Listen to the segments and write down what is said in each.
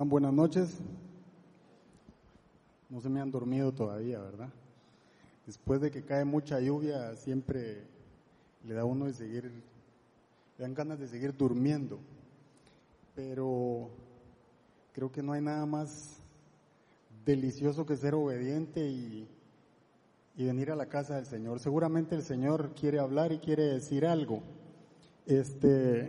Buenas noches. No se me han dormido todavía, ¿verdad? Después de que cae mucha lluvia, siempre le da uno de seguir, le dan ganas de seguir durmiendo. Pero creo que no hay nada más delicioso que ser obediente y, y venir a la casa del Señor. Seguramente el Señor quiere hablar y quiere decir algo. Este,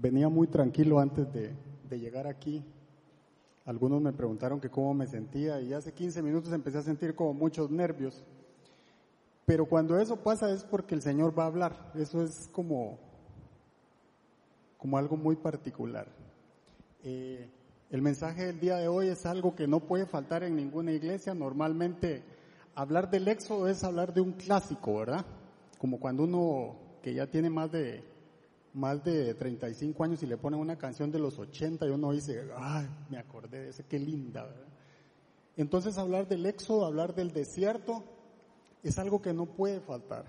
venía muy tranquilo antes de, llegar aquí. Algunos me preguntaron que cómo me sentía y hace 15 minutos empecé a sentir como muchos nervios. Pero cuando eso pasa es porque el Señor va a hablar. Eso es como, como algo muy particular. Eh, el mensaje del día de hoy es algo que no puede faltar en ninguna iglesia. Normalmente hablar del éxodo es hablar de un clásico, ¿verdad? Como cuando uno que ya tiene más de más de 35 años y le ponen una canción de los 80 y uno dice, ay, me acordé de ese, qué linda. Entonces hablar del éxodo, hablar del desierto, es algo que no puede faltar.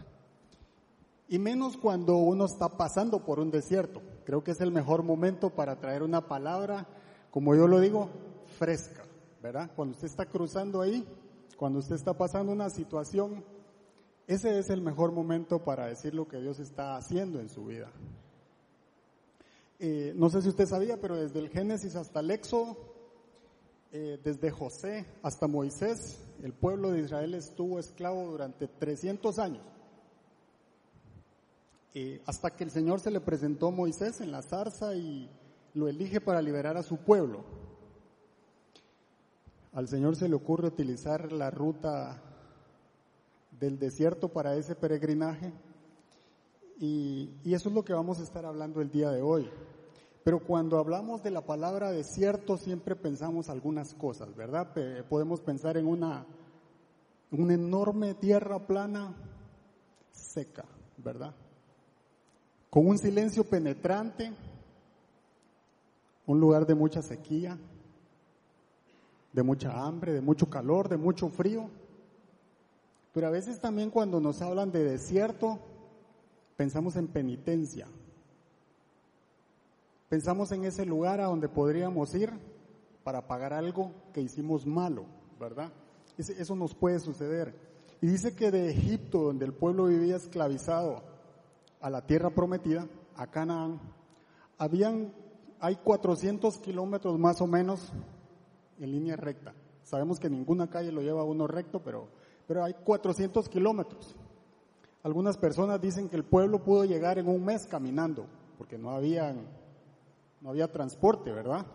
Y menos cuando uno está pasando por un desierto. Creo que es el mejor momento para traer una palabra, como yo lo digo, fresca, ¿verdad? Cuando usted está cruzando ahí, cuando usted está pasando una situación, ese es el mejor momento para decir lo que Dios está haciendo en su vida. Eh, no sé si usted sabía, pero desde el Génesis hasta el Éxodo, eh, desde José hasta Moisés, el pueblo de Israel estuvo esclavo durante 300 años. Eh, hasta que el Señor se le presentó a Moisés en la zarza y lo elige para liberar a su pueblo. Al Señor se le ocurre utilizar la ruta del desierto para ese peregrinaje y, eso es lo que vamos a estar hablando el día de hoy. Pero cuando hablamos de la palabra desierto siempre pensamos algunas cosas, ¿verdad? podemos pensar en una, una enorme tierra plana seca, ¿verdad? Con un silencio penetrante, un lugar de mucha sequía, de mucha hambre, de mucho calor, de mucho frío. Pero a veces también cuando nos hablan de desierto, pensamos en penitencia. Pensamos en ese lugar a donde podríamos ir para pagar algo que hicimos malo, ¿verdad? Eso nos puede suceder. Y dice que de Egipto, donde el pueblo vivía esclavizado, a la tierra prometida, a Canaán, habían, hay 400 kilómetros más o menos en línea recta. Sabemos que ninguna calle lo lleva uno recto, pero, pero hay 400 kilómetros. Algunas personas dicen que el pueblo pudo llegar en un mes caminando, porque no había, no había transporte, ¿verdad?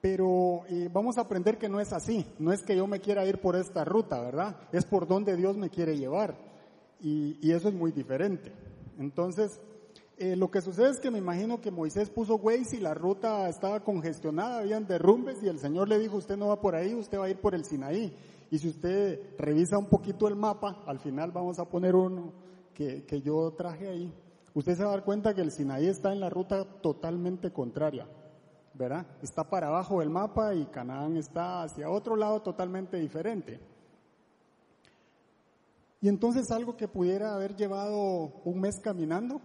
Pero eh, vamos a aprender que no es así. No es que yo me quiera ir por esta ruta, ¿verdad? Es por donde Dios me quiere llevar. Y, eso es muy diferente. Entonces, eh, lo que sucede es que me imagino que Moisés puso Waze y la ruta estaba congestionada, habían derrumbes y el Señor le dijo, usted no va por ahí, usted va a ir por el Sinaí. Y si usted revisa un poquito el mapa, al final vamos a poner uno que, yo traje ahí, usted se va a dar cuenta que el Sinaí está en la ruta totalmente contraria, ¿verdad? Está para abajo del mapa y Canaán está hacia otro lado totalmente diferente. Y entonces algo que pudiera haber llevado un mes caminando,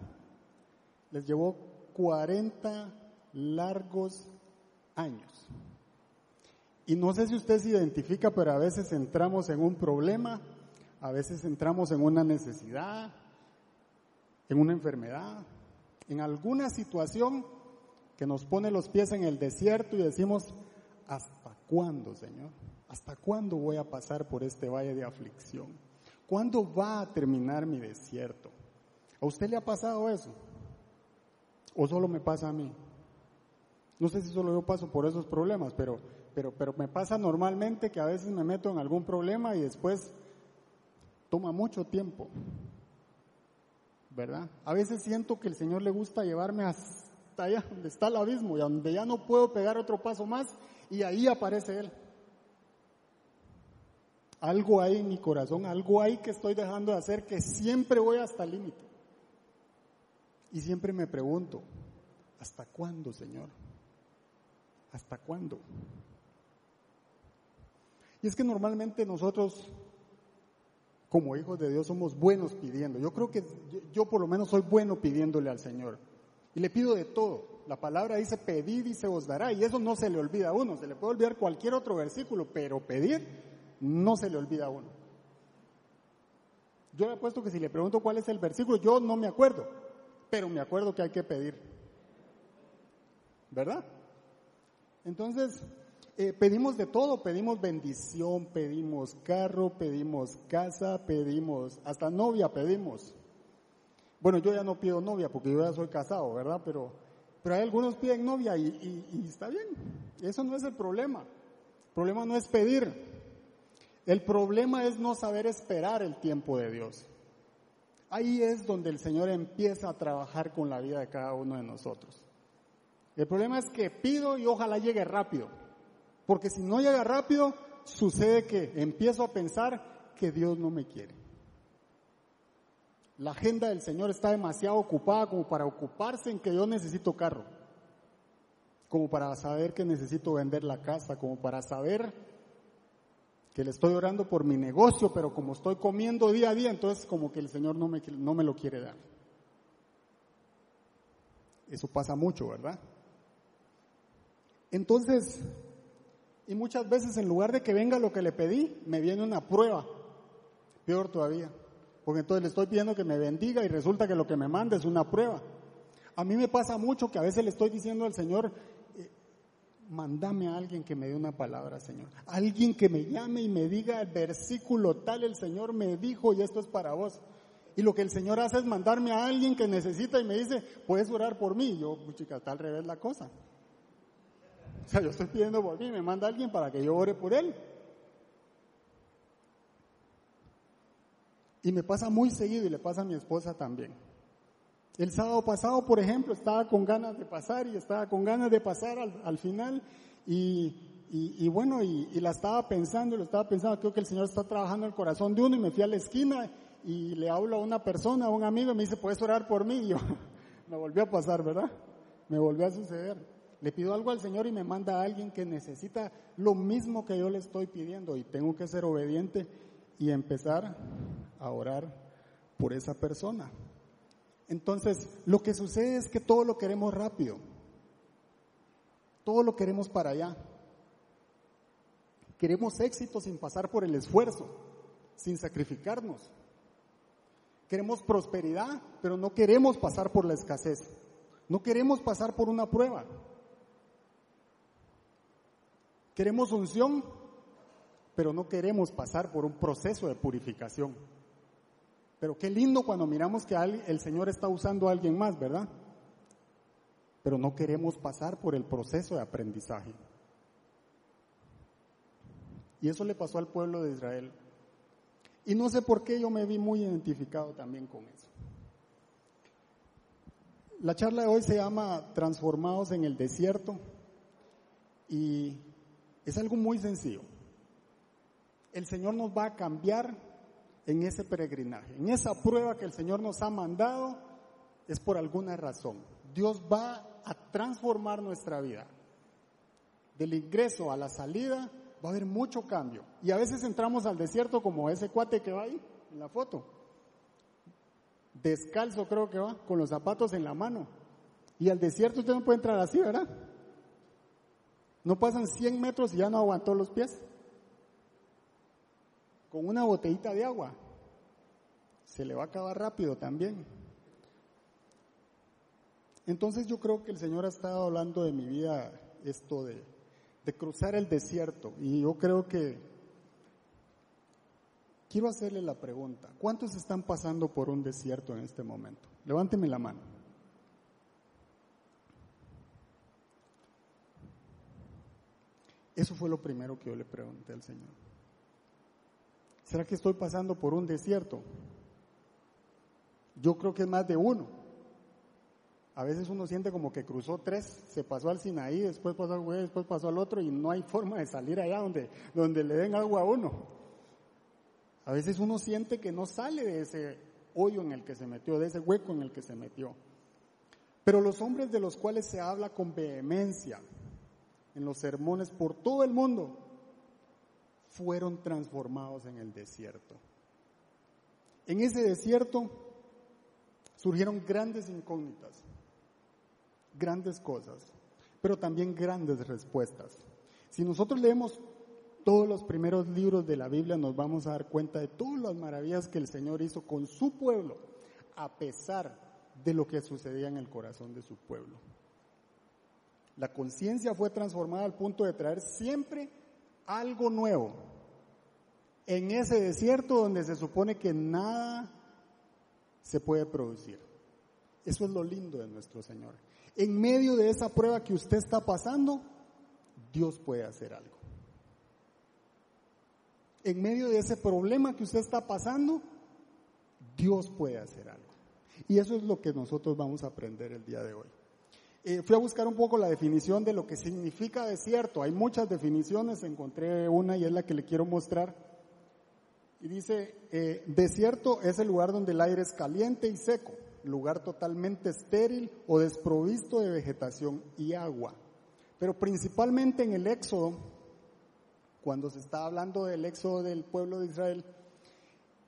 les llevó 40 largos años. Y no sé si usted se identifica, pero a veces entramos en un problema, a veces entramos en una necesidad, en una enfermedad, en alguna situación que nos pone los pies en el desierto y decimos, ¿hasta cuándo, Señor? ¿Hasta cuándo voy a pasar por este valle de aflicción? ¿Cuándo va a terminar mi desierto? ¿A usted le ha pasado eso? ¿O solo me pasa a mí? No sé si solo yo paso por esos problemas, pero pero, pero me pasa normalmente que a veces me meto en algún problema y después toma mucho tiempo. ¿Verdad? A veces siento que el Señor le gusta llevarme hasta allá donde está el abismo y donde ya no puedo pegar otro paso más y ahí aparece Él. Algo hay en mi corazón, algo hay que estoy dejando de hacer que siempre voy hasta el límite. Y siempre me pregunto, ¿hasta cuándo, Señor? ¿Hasta cuándo? Y es que normalmente nosotros, como hijos de Dios, somos buenos pidiendo. Yo creo que yo, por lo menos soy bueno pidiéndole al Señor. Y le pido de todo. La palabra dice pedir y se os dará. Y eso no se le olvida a uno. Se le puede olvidar cualquier otro versículo, pero pedir no se le olvida a uno. Yo le he puesto que si le pregunto cuál es el versículo, yo no me acuerdo, pero me acuerdo que hay que pedir. ¿Verdad? Entonces, eh, pedimos de todo, pedimos bendición, pedimos carro, pedimos casa, pedimos, hasta novia pedimos. Bueno, yo ya no pido novia porque yo ya soy casado, ¿verdad? Pero, pero hay algunos piden novia y, y está bien. Eso no es el problema. El problema no es pedir. El problema es no saber esperar el tiempo de Dios. Ahí es donde el Señor empieza a trabajar con la vida de cada uno de nosotros. El problema es que pido y ojalá llegue rápido. Porque si no llega rápido, sucede que empiezo a pensar que Dios no me quiere. La agenda del Señor está demasiado ocupada como para ocuparse en que yo necesito carro, como para saber que necesito vender la casa, como para saber que le estoy orando por mi negocio, pero como estoy comiendo día a día, entonces como que el Señor no me, no me lo quiere dar. Eso pasa mucho, ¿verdad? Entonces, y muchas veces en lugar de que venga lo que le pedí, me viene una prueba, peor todavía. Porque entonces le estoy pidiendo que me bendiga y resulta que lo que me manda es una prueba. A mí me pasa mucho que a veces le estoy diciendo al Señor, eh, mándame a alguien que me dé una palabra, Señor. Alguien que me llame y me diga el versículo tal, el Señor me dijo y esto es para vos. Y lo que el Señor hace es mandarme a alguien que necesita y me dice, puedes orar por mí. Yo, chica, está al revés la cosa. O sea, yo estoy pidiendo por mí, me manda alguien para que yo ore por él. Y me pasa muy seguido y le pasa a mi esposa también. El sábado pasado, por ejemplo, estaba con ganas de pasar y estaba con ganas de pasar al, final y, bueno, y, la estaba pensando, lo estaba pensando, creo que el Señor está trabajando el corazón de uno y me fui a la esquina y le hablo a una persona, a un amigo y me dice, ¿puedes orar por mí? Y yo, me volvió a pasar, ¿verdad? Me volvió a suceder. Le pido algo al Señor y me manda a alguien que necesita lo mismo que yo le estoy pidiendo y tengo que ser obediente y empezar a orar por esa persona. Entonces, lo que sucede es que todo lo queremos rápido. Todo lo queremos para allá. Queremos éxito sin pasar por el esfuerzo, sin sacrificarnos. Queremos prosperidad, pero no queremos pasar por la escasez. No queremos pasar por una prueba. Queremos unción, pero no queremos pasar por un proceso de purificación. Pero qué lindo cuando miramos que el Señor está usando a alguien más, ¿verdad? Pero no queremos pasar por el proceso de aprendizaje. Y eso le pasó al pueblo de Israel. Y no sé por qué yo me vi muy identificado también con eso. La charla de hoy se llama Transformados en el desierto y es algo muy sencillo. El Señor nos va a cambiar en ese peregrinaje, en esa prueba que el Señor nos ha mandado, es por alguna razón. Dios va a transformar nuestra vida. Del ingreso a la salida va a haber mucho cambio. Y a veces entramos al desierto como ese cuate que va ahí en la foto. Descalzo creo que va, con los zapatos en la mano. Y al desierto usted no puede entrar así, ¿verdad? No pasan 100 metros y ya no aguantó los pies. Con una botellita de agua. Se le va a acabar rápido también. Entonces yo creo que el Señor ha estado hablando de mi vida esto de, de cruzar el desierto. Y yo creo que quiero hacerle la pregunta. ¿Cuántos están pasando por un desierto en este momento? Levánteme la mano. Eso fue lo primero que yo le pregunté al Señor. ¿Será que estoy pasando por un desierto? Yo creo que es más de uno. A veces uno siente como que cruzó tres, se pasó al Sinaí, después pasó al güey, después pasó al otro y no hay forma de salir allá donde, donde le den agua a uno. A veces uno siente que no sale de ese hoyo en el que se metió, de ese hueco en el que se metió. Pero los hombres de los cuales se habla con vehemencia, en los sermones por todo el mundo, fueron transformados en el desierto. En ese desierto surgieron grandes incógnitas. grandes cosas, pero también grandes respuestas. Si nosotros leemos todos los primeros libros de la Biblia, nos vamos a dar cuenta de todas las maravillas que el Señor hizo con su pueblo, a pesar de lo que sucedía en el corazón de su pueblo. La conciencia fue transformada al punto de traer siempre algo nuevo en ese desierto donde se supone que nada se puede producir. Eso es lo lindo de nuestro Señor. En medio de esa prueba que usted está pasando, Dios puede hacer algo. En medio de ese problema que usted está pasando, Dios puede hacer algo. Y eso es lo que nosotros vamos a aprender el día de hoy. Eh, fui a buscar un poco la definición de lo que significa desierto. Hay muchas definiciones, encontré una y es la que le quiero mostrar. Y dice, eh, desierto es el lugar donde el aire es caliente y seco, lugar totalmente estéril o desprovisto de vegetación y agua. Pero principalmente en el Éxodo, cuando se está hablando del Éxodo del pueblo de Israel,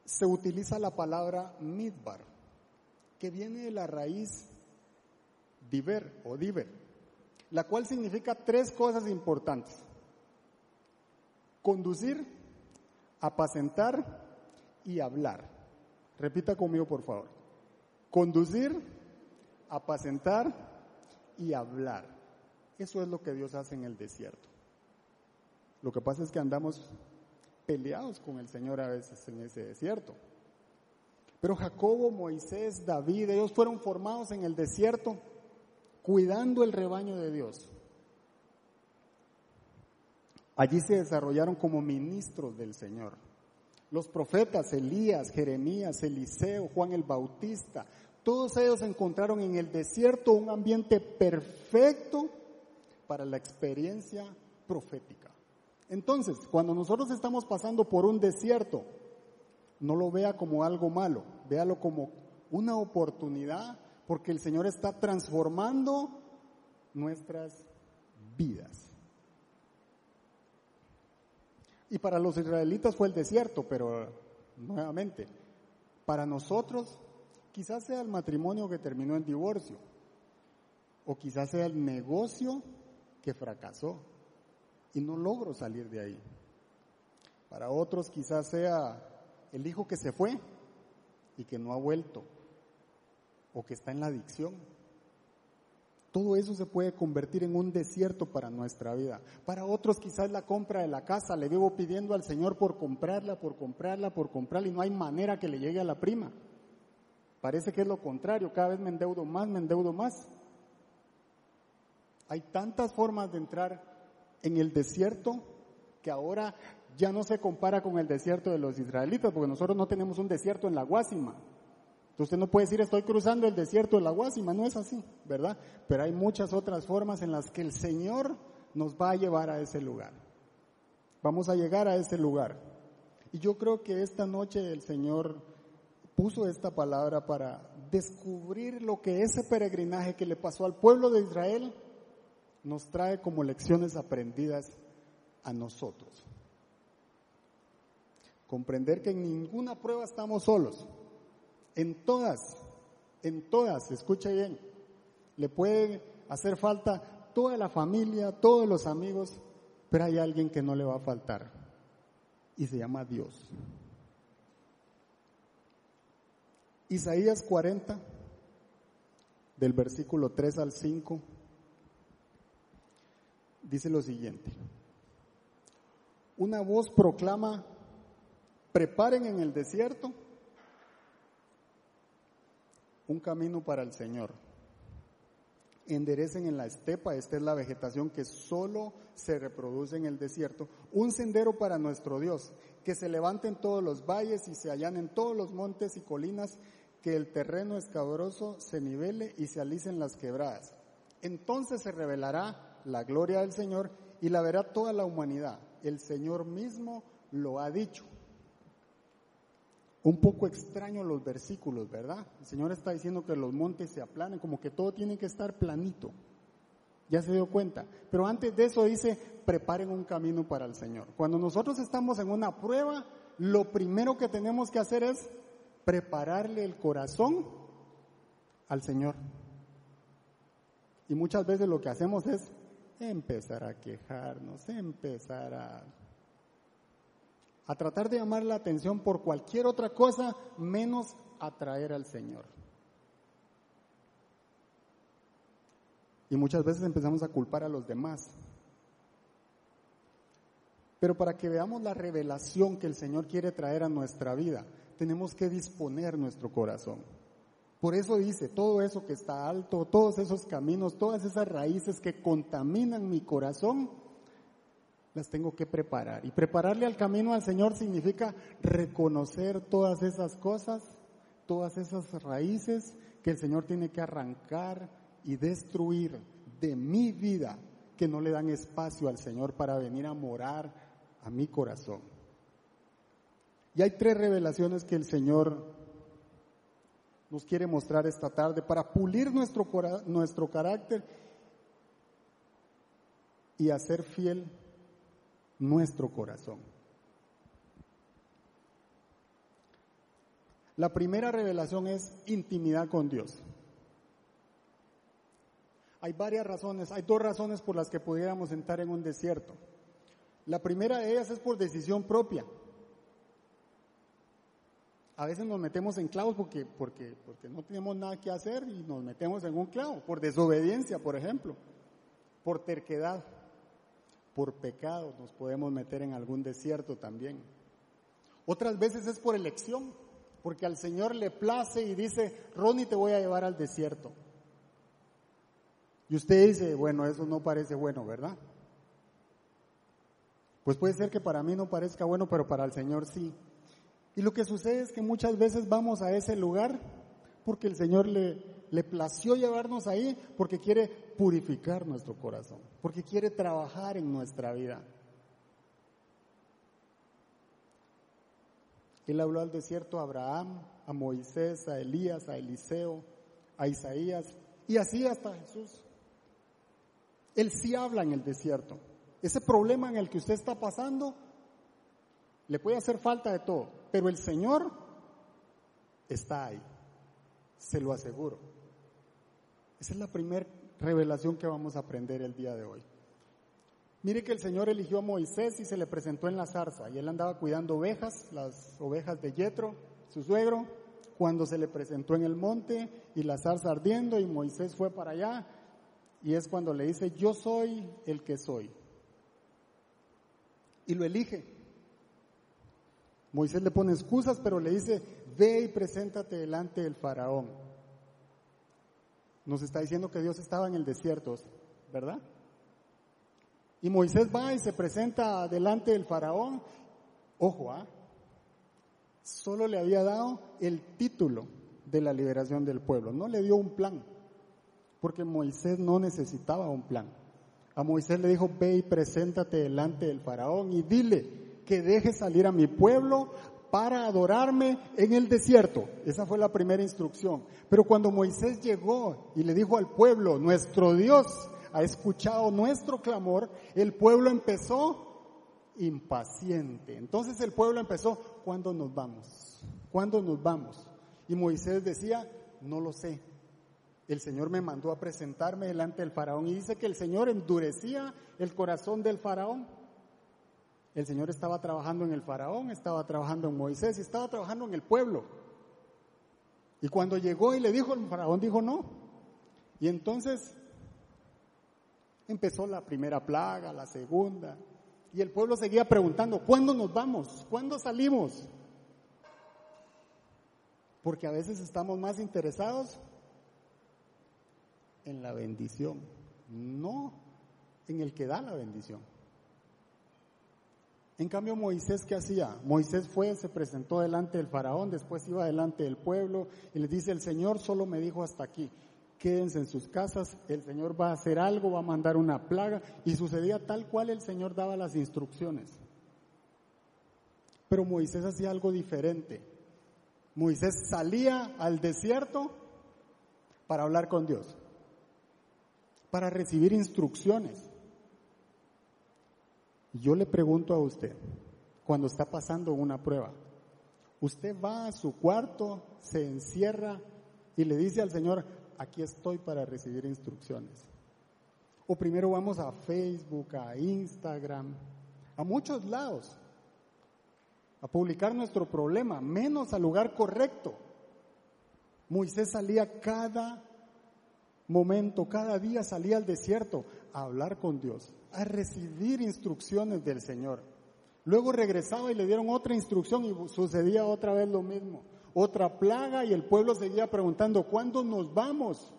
se utiliza la palabra midbar, que viene de la raíz diver o diver, la cual significa tres cosas importantes. Conducir, apacentar y hablar. Repita conmigo, por favor. Conducir, apacentar y hablar. Eso es lo que Dios hace en el desierto. Lo que pasa es que andamos peleados con el Señor a veces en ese desierto. Pero Jacobo, Moisés, David, ellos fueron formados en el desierto cuidando el rebaño de Dios. Allí se desarrollaron como ministros del Señor. Los profetas Elías, Jeremías, Eliseo, Juan el Bautista, todos ellos encontraron en el desierto un ambiente perfecto para la experiencia profética. Entonces, cuando nosotros estamos pasando por un desierto, no lo vea como algo malo, véalo como una oportunidad porque el Señor está transformando nuestras vidas. Y para los israelitas fue el desierto, pero nuevamente, para nosotros quizás sea el matrimonio que terminó en divorcio, o quizás sea el negocio que fracasó y no logro salir de ahí. Para otros quizás sea el hijo que se fue y que no ha vuelto o que está en la adicción. Todo eso se puede convertir en un desierto para nuestra vida. Para otros quizás la compra de la casa, le vivo pidiendo al Señor por comprarla, por comprarla, por comprarla y no hay manera que le llegue a la prima. Parece que es lo contrario, cada vez me endeudo más, me endeudo más. Hay tantas formas de entrar en el desierto que ahora ya no se compara con el desierto de los israelitas, porque nosotros no tenemos un desierto en la Guásima. Usted no puede decir estoy cruzando el desierto de la Guasima, no es así, ¿verdad? Pero hay muchas otras formas en las que el Señor nos va a llevar a ese lugar. Vamos a llegar a ese lugar. Y yo creo que esta noche el Señor puso esta palabra para descubrir lo que ese peregrinaje que le pasó al pueblo de Israel nos trae como lecciones aprendidas a nosotros. Comprender que en ninguna prueba estamos solos en todas, en todas, escucha bien, le puede hacer falta toda la familia, todos los amigos, pero hay alguien que no le va a faltar y se llama Dios. Isaías 40, del versículo 3 al 5, dice lo siguiente. Una voz proclama, preparen en el desierto un camino para el Señor. Enderecen en la estepa, esta es la vegetación que solo se reproduce en el desierto, un sendero para nuestro Dios, que se levanten todos los valles y se allanen todos los montes y colinas, que el terreno escabroso se nivele y se alicen las quebradas. Entonces se revelará la gloria del Señor y la verá toda la humanidad. El Señor mismo lo ha dicho un poco extraño los versículos, ¿verdad? El Señor está diciendo que los montes se aplanen, como que todo tiene que estar planito. Ya se dio cuenta. Pero antes de eso dice, preparen un camino para el Señor. Cuando nosotros estamos en una prueba, lo primero que tenemos que hacer es prepararle el corazón al Señor. Y muchas veces lo que hacemos es empezar a quejarnos, empezar a, a tratar de llamar la atención por cualquier otra cosa menos atraer al Señor. Y muchas veces empezamos a culpar a los demás. Pero para que veamos la revelación que el Señor quiere traer a nuestra vida, tenemos que disponer nuestro corazón. Por eso dice, todo eso que está alto, todos esos caminos, todas esas raíces que contaminan mi corazón, las tengo que preparar. Y prepararle al camino al Señor significa reconocer todas esas cosas, todas esas raíces que el Señor tiene que arrancar y destruir de mi vida, que no le dan espacio al Señor para venir a morar a mi corazón. Y hay tres revelaciones que el Señor nos quiere mostrar esta tarde para pulir nuestro, nuestro carácter y hacer fiel nuestro corazón. La primera revelación es intimidad con Dios. Hay varias razones, hay dos razones por las que pudiéramos entrar en un desierto. La primera de ellas es por decisión propia a veces nos metemos en clavos porque, porque, porque no tenemos nada que hacer y nos metemos en un clavo, por desobediencia, por ejemplo, por terquedad, por pecado, nos podemos meter en algún desierto también. Otras veces es por elección, porque al Señor le place y dice, Ronnie te voy a llevar al desierto. Y usted dice, bueno, eso no parece bueno, ¿verdad? Pues puede ser que para mí no parezca bueno, pero para el Señor sí. Y lo que sucede es que muchas veces vamos a ese lugar porque el Señor le, le plació llevarnos ahí, porque quiere purificar nuestro corazón, porque quiere trabajar en nuestra vida. Él habló al desierto a Abraham, a Moisés, a Elías, a Eliseo, a Isaías y así hasta Jesús. Él sí habla en el desierto. Ese problema en el que usted está pasando le puede hacer falta de todo, pero el Señor está ahí, se lo aseguro. Esa es la primera revelación que vamos a aprender el día de hoy. Mire que el Señor eligió a Moisés y se le presentó en la zarza, y él andaba cuidando ovejas, las ovejas de Yetro, su suegro, cuando se le presentó en el monte y la zarza ardiendo y Moisés fue para allá, y es cuando le dice, yo soy el que soy. Y lo elige. Moisés le pone excusas, pero le dice, ve y preséntate delante del faraón. Nos está diciendo que Dios estaba en el desierto, ¿verdad? Y Moisés va y se presenta delante del faraón. Ojo, ¿ah? Solo le había dado el título de la liberación del pueblo, no le dio un plan, porque Moisés no necesitaba un plan. A Moisés le dijo, ve y preséntate delante del faraón y dile, que deje salir a mi pueblo para adorarme en el desierto. Esa fue la primera instrucción. Pero cuando Moisés llegó y le dijo al pueblo, nuestro Dios ha escuchado nuestro clamor, el pueblo empezó impaciente. Entonces el pueblo empezó, ¿cuándo nos vamos? ¿Cuándo nos vamos? Y Moisés decía, no lo sé. El Señor me mandó a presentarme delante del faraón y dice que el Señor endurecía el corazón del faraón. El Señor estaba trabajando en el faraón, estaba trabajando en Moisés y estaba trabajando en el pueblo. Y cuando llegó y le dijo, el faraón dijo no. Y entonces empezó la primera plaga, la segunda. Y el pueblo seguía preguntando, ¿cuándo nos vamos? ¿Cuándo salimos? Porque a veces estamos más interesados en la bendición, no en el que da la bendición. En cambio, Moisés, ¿qué hacía? Moisés fue, se presentó delante del faraón, después iba delante del pueblo y les dice, el Señor solo me dijo hasta aquí, quédense en sus casas, el Señor va a hacer algo, va a mandar una plaga y sucedía tal cual el Señor daba las instrucciones. Pero Moisés hacía algo diferente. Moisés salía al desierto para hablar con Dios, para recibir instrucciones. Yo le pregunto a usted, cuando está pasando una prueba, usted va a su cuarto, se encierra y le dice al Señor, aquí estoy para recibir instrucciones. O primero vamos a Facebook, a Instagram, a muchos lados, a publicar nuestro problema, menos al lugar correcto. Moisés salía cada momento, cada día salía al desierto a hablar con Dios, a recibir instrucciones del Señor. Luego regresaba y le dieron otra instrucción y sucedía otra vez lo mismo. Otra plaga y el pueblo seguía preguntando, ¿cuándo nos vamos?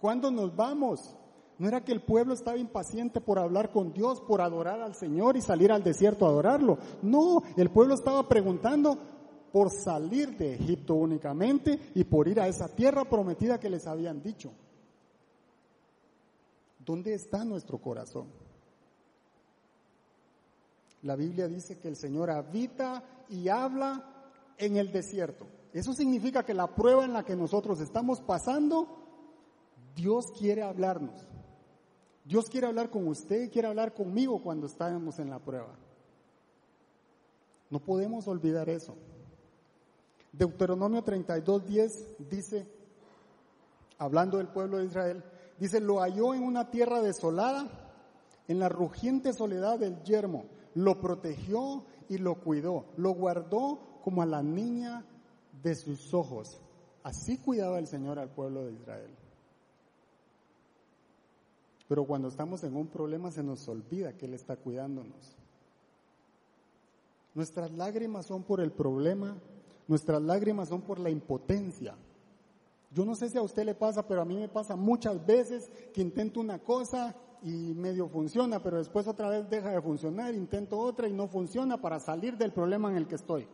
¿Cuándo nos vamos? No era que el pueblo estaba impaciente por hablar con Dios, por adorar al Señor y salir al desierto a adorarlo. No, el pueblo estaba preguntando por salir de Egipto únicamente y por ir a esa tierra prometida que les habían dicho. ¿Dónde está nuestro corazón? La Biblia dice que el Señor habita y habla en el desierto. Eso significa que la prueba en la que nosotros estamos pasando, Dios quiere hablarnos. Dios quiere hablar con usted, quiere hablar conmigo cuando estamos en la prueba. No podemos olvidar eso. Deuteronomio 32.10 dice, hablando del pueblo de Israel, dice, lo halló en una tierra desolada, en la rugiente soledad del yermo, lo protegió y lo cuidó, lo guardó como a la niña de sus ojos. Así cuidaba el Señor al pueblo de Israel. Pero cuando estamos en un problema se nos olvida que Él está cuidándonos. Nuestras lágrimas son por el problema, nuestras lágrimas son por la impotencia. Yo no sé si a usted le pasa, pero a mí me pasa muchas veces que intento una cosa y medio funciona, pero después otra vez deja de funcionar, intento otra y no funciona para salir del problema en el que estoy.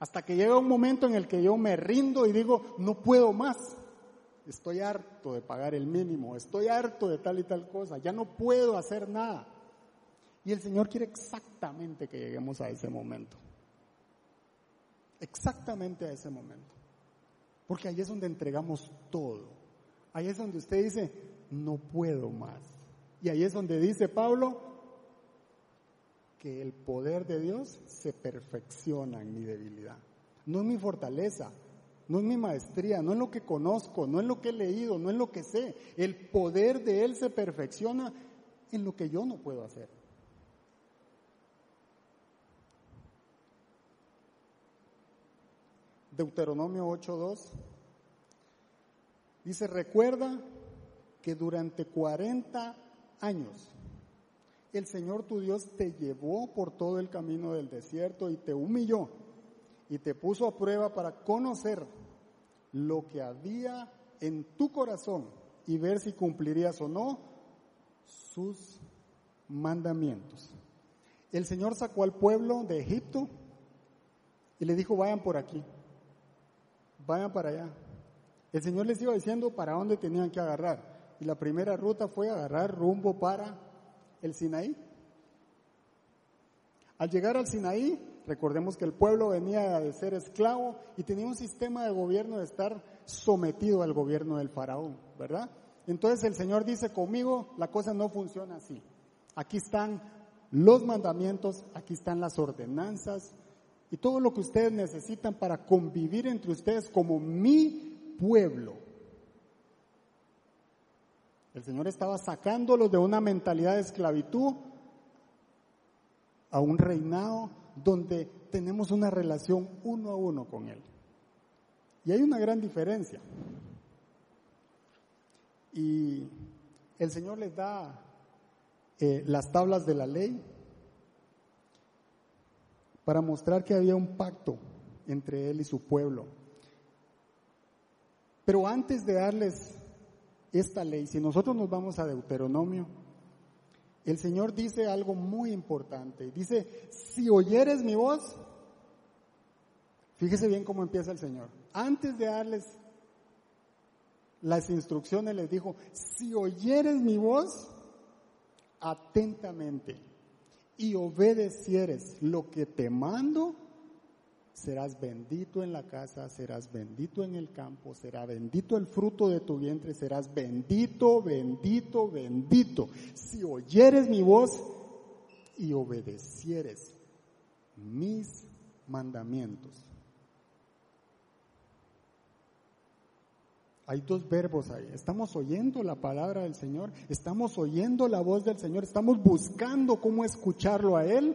Hasta que llega un momento en el que yo me rindo y digo, no puedo más. Estoy harto de pagar el mínimo, estoy harto de tal y tal cosa, ya no puedo hacer nada. Y el Señor quiere exactamente que lleguemos a ese momento. Exactamente a ese momento. Porque ahí es donde entregamos todo. Ahí es donde usted dice, no puedo más. Y ahí es donde dice Pablo que el poder de Dios se perfecciona en mi debilidad. No en mi fortaleza, no en mi maestría, no en lo que conozco, no en lo que he leído, no en lo que sé. El poder de Él se perfecciona en lo que yo no puedo hacer. Deuteronomio 8.2 dice, recuerda que durante 40 años el Señor tu Dios te llevó por todo el camino del desierto y te humilló y te puso a prueba para conocer lo que había en tu corazón y ver si cumplirías o no sus mandamientos. El Señor sacó al pueblo de Egipto y le dijo, vayan por aquí, vayan para allá. El Señor les iba diciendo para dónde tenían que agarrar. Y la primera ruta fue agarrar rumbo para el Sinaí. Al llegar al Sinaí, recordemos que el pueblo venía de ser esclavo y tenía un sistema de gobierno de estar sometido al gobierno del faraón, ¿verdad? Entonces el Señor dice, conmigo la cosa no funciona así. Aquí están los mandamientos, aquí están las ordenanzas y todo lo que ustedes necesitan para convivir entre ustedes como mi pueblo. El Señor estaba sacándolos de una mentalidad de esclavitud a un reinado donde tenemos una relación uno a uno con Él. Y hay una gran diferencia. Y el Señor les da eh, las tablas de la ley para mostrar que había un pacto entre Él y su pueblo. Pero antes de darles esta ley, si nosotros nos vamos a Deuteronomio, el Señor dice algo muy importante. Dice, si oyeres mi voz, fíjese bien cómo empieza el Señor. Antes de darles las instrucciones, les dijo, si oyeres mi voz atentamente y obedecieres lo que te mando, serás bendito en la casa, serás bendito en el campo, será bendito el fruto de tu vientre, serás bendito, bendito, bendito. Si oyeres mi voz y obedecieres mis mandamientos. Hay dos verbos ahí. Estamos oyendo la palabra del Señor, estamos oyendo la voz del Señor, estamos buscando cómo escucharlo a Él.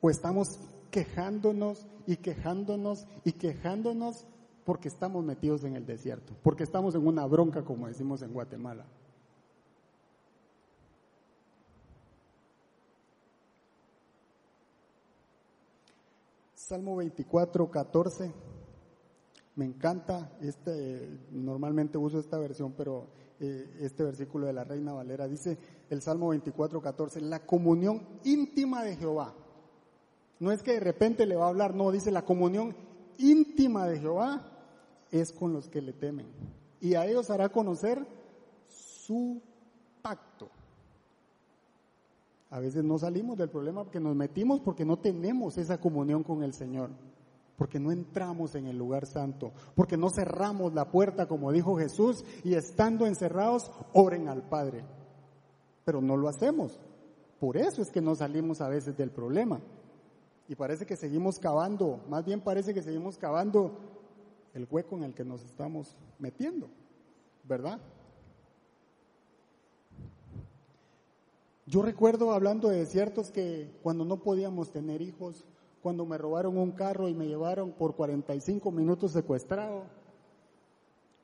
O estamos quejándonos y quejándonos y quejándonos porque estamos metidos en el desierto, porque estamos en una bronca, como decimos en Guatemala. Salmo 24, 14. Me encanta, este, normalmente uso esta versión, pero eh, este versículo de la Reina Valera dice el Salmo 24, 14, la comunión íntima de Jehová. No es que de repente le va a hablar, no, dice la comunión íntima de Jehová es con los que le temen. Y a ellos hará conocer su pacto. A veces no salimos del problema porque nos metimos porque no tenemos esa comunión con el Señor, porque no entramos en el lugar santo, porque no cerramos la puerta como dijo Jesús y estando encerrados oren al Padre. Pero no lo hacemos. Por eso es que no salimos a veces del problema. Y parece que seguimos cavando, más bien parece que seguimos cavando el hueco en el que nos estamos metiendo, ¿verdad? Yo recuerdo hablando de desiertos que cuando no podíamos tener hijos, cuando me robaron un carro y me llevaron por 45 minutos secuestrado,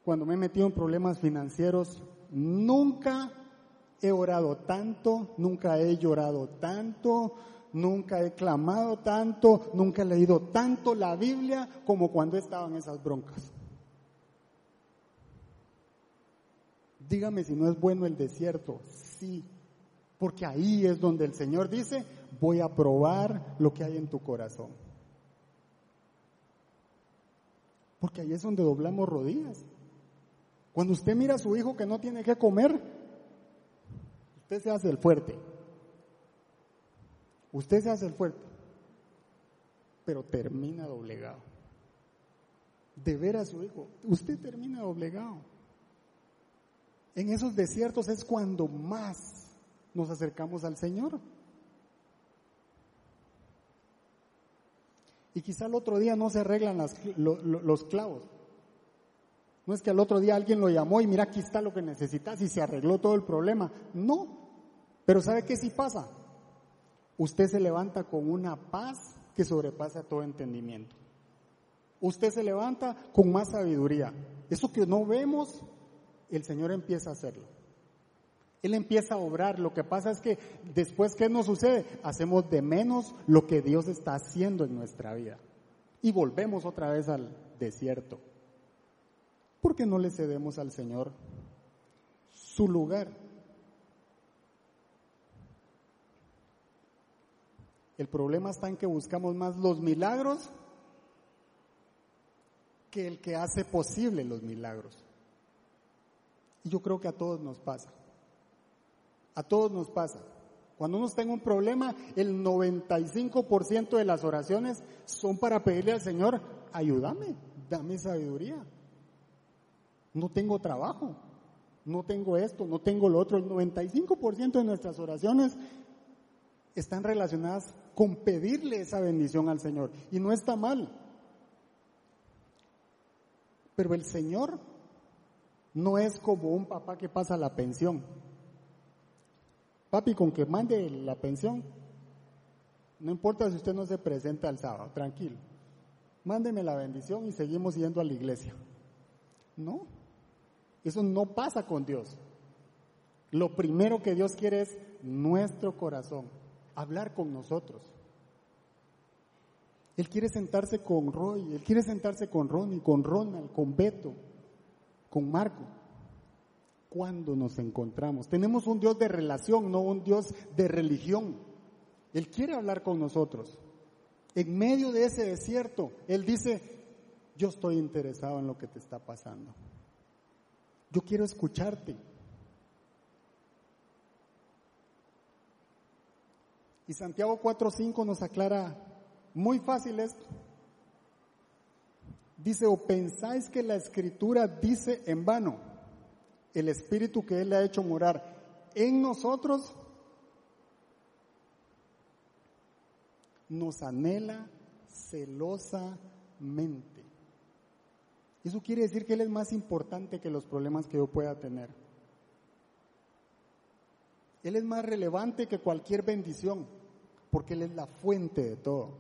cuando me he metido en problemas financieros, nunca he orado tanto, nunca he llorado tanto, nunca he clamado tanto, nunca he leído tanto la Biblia como cuando en esas broncas. Dígame si no es bueno el desierto. Sí, porque ahí es donde el Señor dice, voy a probar lo que hay en tu corazón. Porque ahí es donde doblamos rodillas. Cuando usted mira a su hijo que no tiene que comer, usted se hace el fuerte. Usted se hace el fuerte, pero termina doblegado. De ver a su hijo, usted termina doblegado. En esos desiertos es cuando más nos acercamos al Señor. Y quizá el otro día no se arreglan los clavos. No es que al otro día alguien lo llamó y mira aquí está lo que necesitas y se arregló todo el problema. No. Pero ¿sabe qué sí pasa? Usted se levanta con una paz que sobrepasa todo entendimiento. Usted se levanta con más sabiduría. Eso que no vemos, el Señor empieza a hacerlo. Él empieza a obrar. Lo que pasa es que después, ¿qué nos sucede? Hacemos de menos lo que Dios está haciendo en nuestra vida. Y volvemos otra vez al desierto. Porque no le cedemos al Señor su lugar. El problema está en que buscamos más los milagros que el que hace posible los milagros. Y yo creo que a todos nos pasa. A todos nos pasa. Cuando uno en un problema, el 95% de las oraciones son para pedirle al Señor, ayúdame, dame sabiduría. No tengo trabajo, no tengo esto, no tengo lo otro. El 95% de nuestras oraciones están relacionadas con pedirle esa bendición al Señor. Y no está mal. Pero el Señor no es como un papá que pasa la pensión. Papi, con que mande la pensión, no importa si usted no se presenta al sábado, tranquilo. Mándeme la bendición y seguimos yendo a la iglesia. No, eso no pasa con Dios. Lo primero que Dios quiere es nuestro corazón, hablar con nosotros. Él quiere sentarse con Roy, él quiere sentarse con Ronnie, con Ronald, con Beto, con Marco cuando nos encontramos. Tenemos un Dios de relación, no un Dios de religión. Él quiere hablar con nosotros. En medio de ese desierto, Él dice, yo estoy interesado en lo que te está pasando. Yo quiero escucharte. Y Santiago 4.5 nos aclara muy fácil esto. Dice, o pensáis que la escritura dice en vano el Espíritu que Él ha hecho morar en nosotros, nos anhela celosamente. Eso quiere decir que Él es más importante que los problemas que yo pueda tener. Él es más relevante que cualquier bendición, porque Él es la fuente de todo.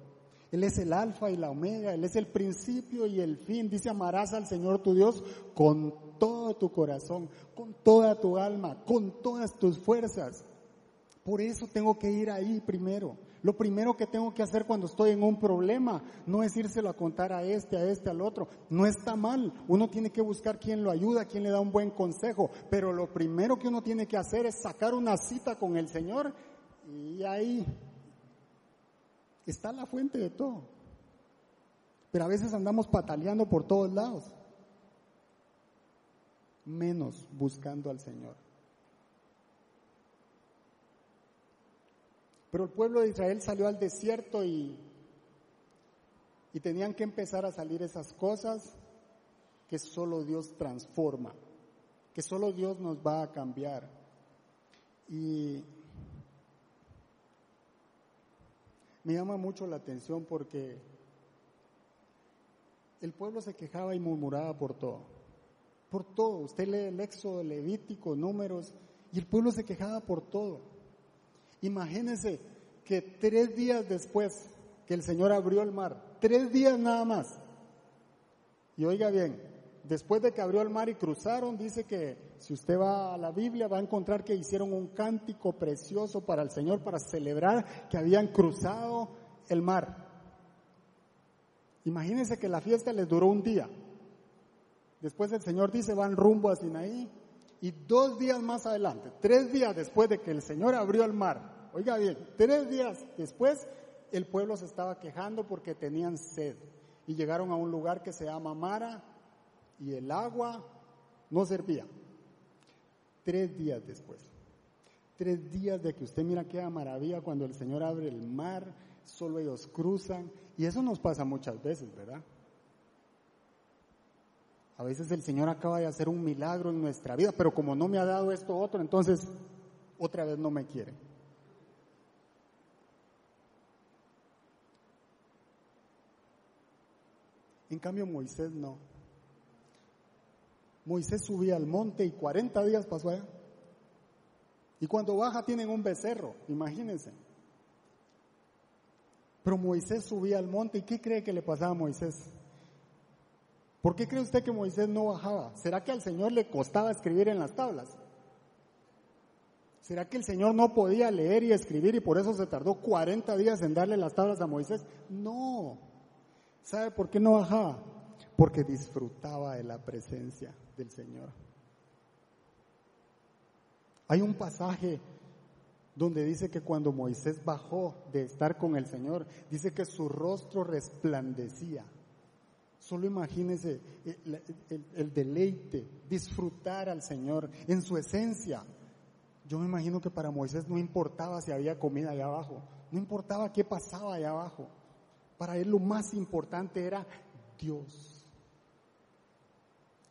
Él es el alfa y la omega, Él es el principio y el fin. Dice, amarás al Señor tu Dios con todo tu corazón, con toda tu alma, con todas tus fuerzas. Por eso tengo que ir ahí primero. Lo primero que tengo que hacer cuando estoy en un problema no es írselo a contar a este, a este, al otro. No está mal. Uno tiene que buscar quién lo ayuda, quién le da un buen consejo. Pero lo primero que uno tiene que hacer es sacar una cita con el Señor y ahí está la fuente de todo. Pero a veces andamos pataleando por todos lados, menos buscando al Señor. Pero el pueblo de Israel salió al desierto y, y tenían que empezar a salir esas cosas que solo Dios transforma, que solo Dios nos va a cambiar. Y me llama mucho la atención porque el pueblo se quejaba y murmuraba por todo, por todo. Usted lee el Éxodo, Levítico, Números, y el pueblo se quejaba por todo. Imagínense que tres días después que el Señor abrió el mar, tres días nada más, y oiga bien, después de que abrió el mar y cruzaron, dice que si usted va a la Biblia va a encontrar que hicieron un cántico precioso para el Señor para celebrar que habían cruzado el mar. Imagínense que la fiesta les duró un día. Después el Señor dice, van rumbo a Sinaí. Y dos días más adelante, tres días después de que el Señor abrió el mar, Oiga bien, tres días después el pueblo se estaba quejando porque tenían sed y llegaron a un lugar que se llama Mara y el agua no servía. Tres días después. Tres días de que usted mira qué maravilla cuando el Señor abre el mar, solo ellos cruzan y eso nos pasa muchas veces, ¿verdad? A veces el Señor acaba de hacer un milagro en nuestra vida, pero como no me ha dado esto otro, entonces otra vez no me quiere. En cambio Moisés no. Moisés subía al monte y 40 días pasó allá. Y cuando baja tienen un becerro, imagínense. Pero Moisés subía al monte y ¿qué cree que le pasaba a Moisés? ¿Por qué cree usted que Moisés no bajaba? ¿Será que al Señor le costaba escribir en las tablas? ¿Será que el Señor no podía leer y escribir y por eso se tardó 40 días en darle las tablas a Moisés? No. ¿Sabe por qué no bajaba? Porque disfrutaba de la presencia del Señor. Hay un pasaje donde dice que cuando Moisés bajó de estar con el Señor, dice que su rostro resplandecía. Solo imagínese el, el, deleite, disfrutar al Señor en su esencia. Yo me imagino que para Moisés no importaba si había comida allá abajo, no importaba qué pasaba allá abajo. Para él lo más importante era Dios.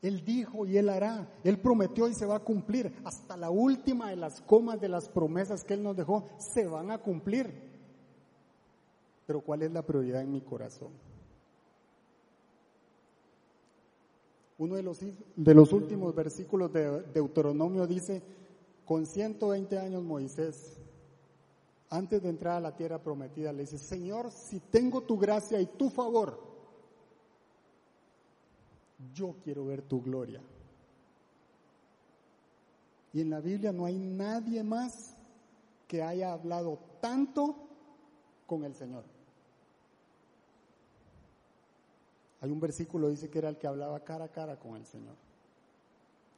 Él dijo y él hará. Él prometió y se va a cumplir. Hasta la última de las comas de las promesas que él nos dejó se van a cumplir. Pero ¿cuál es la prioridad en mi corazón? Uno de los, de los últimos versículos de Deuteronomio dice, con 120 años Moisés antes de entrar a la tierra prometida, le dice, Señor, si tengo tu gracia y tu favor, yo quiero ver tu gloria. Y en la Biblia no hay nadie más que haya hablado tanto con el Señor. Hay un versículo que dice que era el que hablaba cara a cara con el Señor.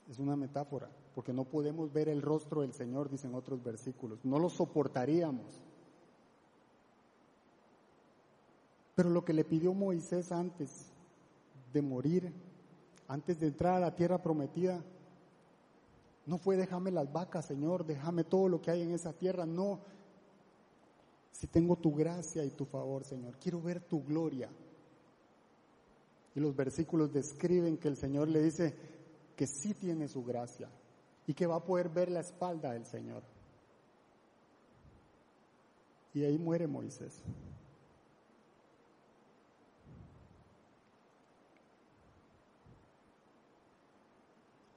Es una metáfora porque no podemos ver el rostro del Señor, dicen otros versículos. No lo soportaríamos. Pero lo que le pidió Moisés antes de morir, antes de entrar a la tierra prometida, no fue déjame las vacas, Señor, déjame todo lo que hay en esa tierra. No, si tengo tu gracia y tu favor, Señor, quiero ver tu gloria. Y los versículos describen que el Señor le dice que sí tiene su gracia, y que va a poder ver la espalda del Señor. Y ahí muere Moisés.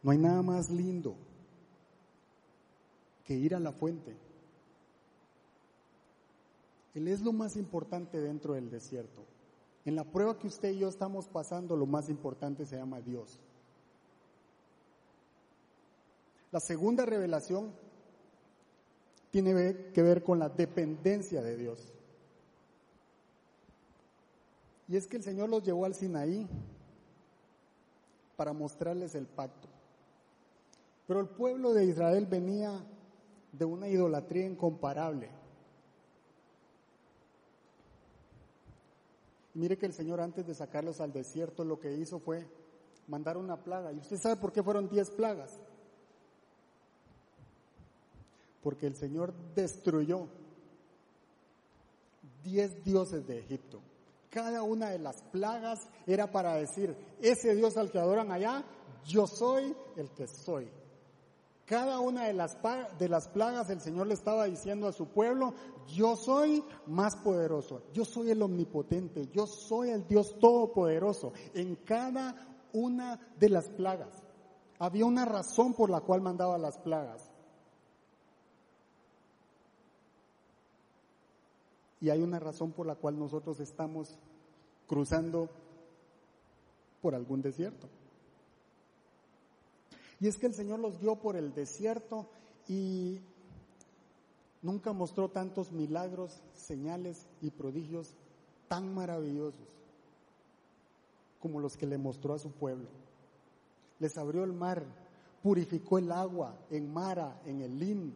No hay nada más lindo que ir a la fuente. Él es lo más importante dentro del desierto. En la prueba que usted y yo estamos pasando, lo más importante se llama Dios. La segunda revelación tiene que ver con la dependencia de Dios. Y es que el Señor los llevó al Sinaí para mostrarles el pacto. Pero el pueblo de Israel venía de una idolatría incomparable. Mire que el Señor antes de sacarlos al desierto lo que hizo fue mandar una plaga. ¿Y usted sabe por qué fueron diez plagas? Porque el Señor destruyó diez dioses de Egipto. Cada una de las plagas era para decir, ese Dios al que adoran allá, yo soy el que soy. Cada una de las, de las plagas el Señor le estaba diciendo a su pueblo, yo soy más poderoso, yo soy el omnipotente, yo soy el Dios todopoderoso. En cada una de las plagas había una razón por la cual mandaba las plagas. Y hay una razón por la cual nosotros estamos cruzando por algún desierto. Y es que el Señor los guió por el desierto y nunca mostró tantos milagros, señales y prodigios tan maravillosos como los que le mostró a su pueblo. Les abrió el mar, purificó el agua en Mara, en el Lim,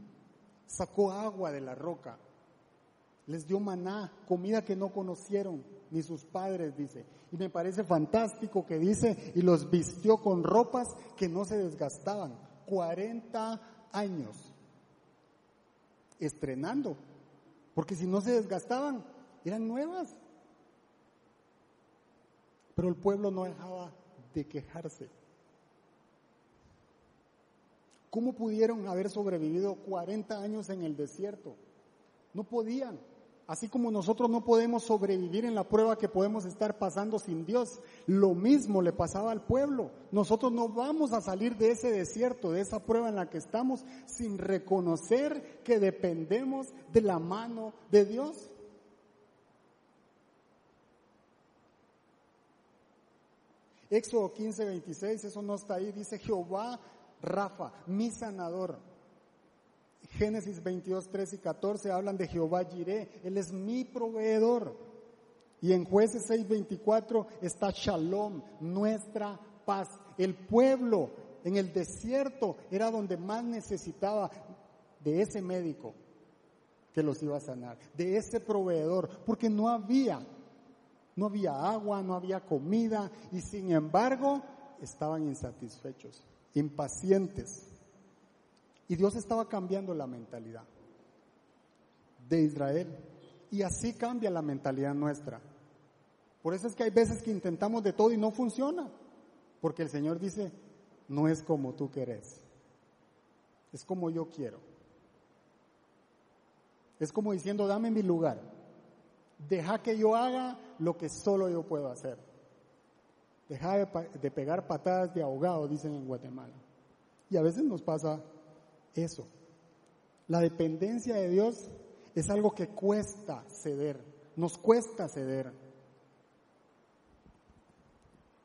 sacó agua de la roca, les dio maná, comida que no conocieron ni sus padres, dice. Y me parece fantástico que dice, y los vistió con ropas que no se desgastaban. 40 años estrenando, porque si no se desgastaban, eran nuevas. Pero el pueblo no dejaba de quejarse. ¿Cómo pudieron haber sobrevivido 40 años en el desierto? No podían. Así como nosotros no podemos sobrevivir en la prueba que podemos estar pasando sin Dios, lo mismo le pasaba al pueblo. Nosotros no vamos a salir de ese desierto, de esa prueba en la que estamos, sin reconocer que dependemos de la mano de Dios. Éxodo 15, 26, eso no está ahí, dice Jehová Rafa, mi sanador. Génesis 22, 3 y 14 hablan de Jehová Jireh, Él es mi proveedor. Y en jueces 6, 24 está Shalom, nuestra paz. El pueblo en el desierto era donde más necesitaba de ese médico que los iba a sanar, de ese proveedor, porque no había, no había agua, no había comida y sin embargo estaban insatisfechos, impacientes. Y Dios estaba cambiando la mentalidad de Israel. Y así cambia la mentalidad nuestra. Por eso es que hay veces que intentamos de todo y no funciona. Porque el Señor dice, no es como tú querés. Es como yo quiero. Es como diciendo, dame mi lugar. Deja que yo haga lo que solo yo puedo hacer. Deja de, de pegar patadas de ahogado, dicen en Guatemala. Y a veces nos pasa eso. La dependencia de Dios es algo que cuesta ceder, nos cuesta ceder.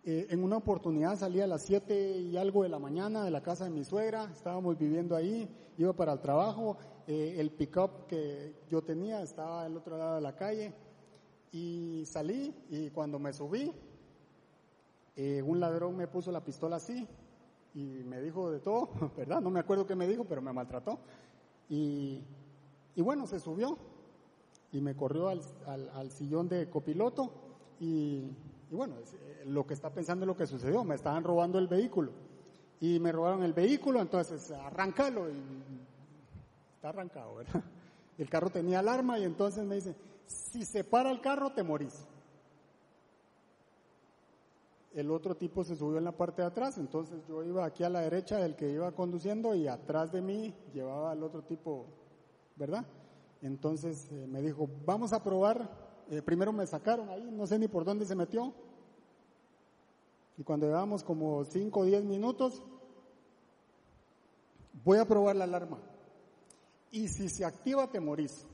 Eh, en una oportunidad salí a las 7 y algo de la mañana de la casa de mi suegra, estábamos viviendo ahí, iba para el trabajo, eh, el pick-up que yo tenía estaba al otro lado de la calle y salí y cuando me subí, eh, un ladrón me puso la pistola así y me dijo de todo, ¿verdad? No me acuerdo qué me dijo, pero me maltrató. Y, y bueno, se subió y me corrió al, al, sillón de copiloto y, y, bueno, eh, lo que está pensando es lo que sucedió, me estaban robando el vehículo y me robaron el vehículo, entonces arráncalo y está arrancado, ¿verdad? El carro tenía alarma y entonces me dice, si se para el carro te morís el otro tipo se subió en la parte de atrás, entonces yo iba aquí a la derecha del que iba conduciendo y atrás de mí llevaba al otro tipo, ¿verdad? Entonces eh, me dijo, vamos a probar, eh, primero me sacaron ahí, no sé ni por dónde se metió, y cuando llevamos como 5 o 10 minutos, voy a probar la alarma. Y si se activa, te morís.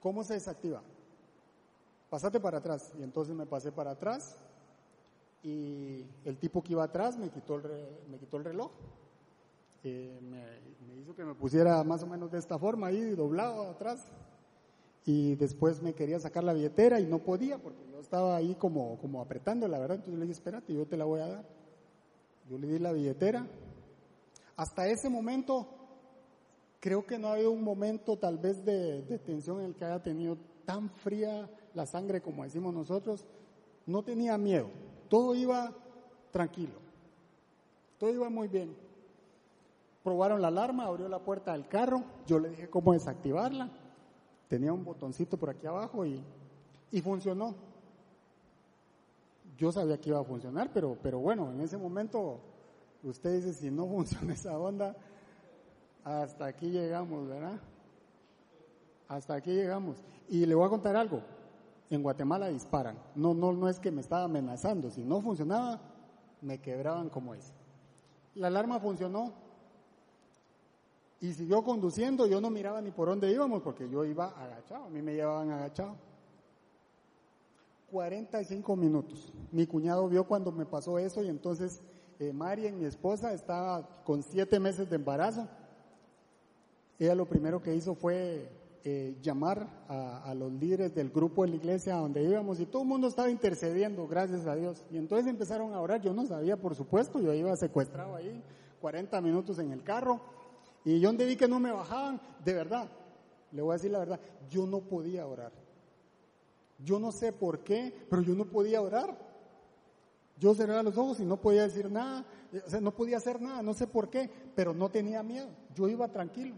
¿Cómo se desactiva? Pasate para atrás. Y entonces me pasé para atrás y el tipo que iba atrás me quitó el, me quitó el reloj. Eh, me, hizo que me pusiera más o menos de esta forma ahí, doblado atrás. Y después me quería sacar la billetera y no podía porque yo estaba ahí como, como apretando, la verdad. Entonces le dije, espérate, yo te la voy a dar. Yo le di la billetera. Hasta ese momento, creo que no ha habido un momento tal vez de, de tensión en el que haya tenido tan fría la sangre como decimos nosotros. No tenía miedo, todo iba tranquilo, todo iba muy bien. Probaron la alarma, abrió la puerta del carro, yo le dije cómo desactivarla, tenía un botoncito por aquí abajo y, y funcionó. Yo sabía que iba a funcionar, pero, pero bueno, en ese momento usted dice, si no funciona esa onda, hasta aquí llegamos, ¿verdad? Hasta aquí llegamos. Y le voy a contar algo en Guatemala disparan. No, no, no es que me estaba amenazando. Si no funcionaba, me quebraban como es. La alarma funcionó. Y siguió conduciendo, yo no miraba ni por dónde íbamos porque yo iba agachado, a mí me llevaban agachado. 45 minutos. Mi cuñado vio cuando me pasó eso y entonces eh, mi esposa, estaba con siete meses de embarazo. Ella lo primero que hizo fue eh, llamar a, los líderes del grupo de la iglesia donde íbamos y todo el mundo estaba intercediendo, gracias a Dios. Y entonces empezaron a orar, yo no sabía, por supuesto, yo iba secuestrado ahí, 40 minutos en el carro, y yo donde vi que no me bajaban, de verdad, le voy a decir la verdad, yo no podía orar. Yo no sé por qué, pero yo no podía orar. Yo cerraba los ojos y no podía decir nada, o sea, no podía hacer nada, no sé por qué, pero no tenía miedo, yo iba tranquilo.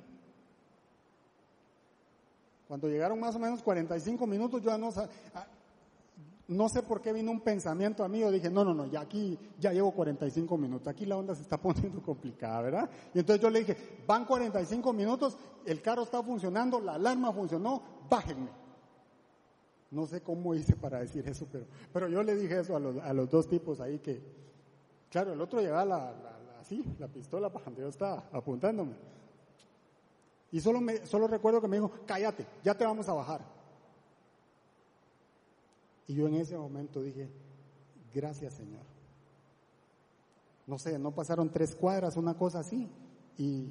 Cuando llegaron más o menos 45 minutos, yo no, ah, no sé por qué vino un pensamiento a mí, yo dije, no, no, no, ya aquí, ya llevo 45 minutos, aquí la onda se está poniendo complicada, ¿verdad? Y entonces yo le dije, van 45 minutos, el carro está funcionando, la alarma funcionó, bájenme. No sé cómo hice para decir eso, pero, pero yo le dije eso a los, a los dos tipos ahí que, claro, el otro llevaba la, la, así, la pistola para donde yo estaba apuntándome. Y solo, me, solo recuerdo que me dijo, cállate, ya te vamos a bajar. Y yo en ese momento dije, gracias Señor. No sé, no pasaron tres cuadras, una cosa así. Y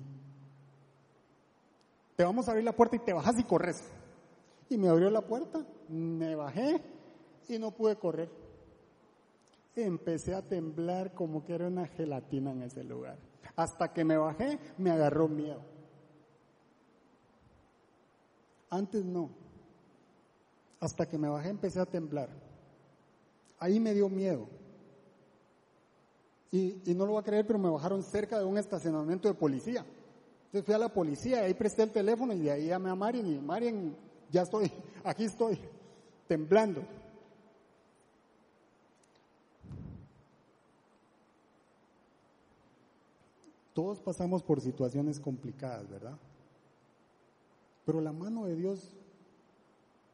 te vamos a abrir la puerta y te bajas y corres. Y me abrió la puerta, me bajé y no pude correr. Empecé a temblar como que era una gelatina en ese lugar. Hasta que me bajé, me agarró miedo. Antes no. Hasta que me bajé empecé a temblar. Ahí me dio miedo. Y, no lo voy a creer, pero me bajaron cerca de un estacionamiento de policía. Entonces fui a la policía, ahí presté el teléfono y de ahí llamé a Marian y Marian, ya estoy, aquí estoy, temblando. Todos pasamos por situaciones complicadas, ¿verdad? Pero la mano de Dios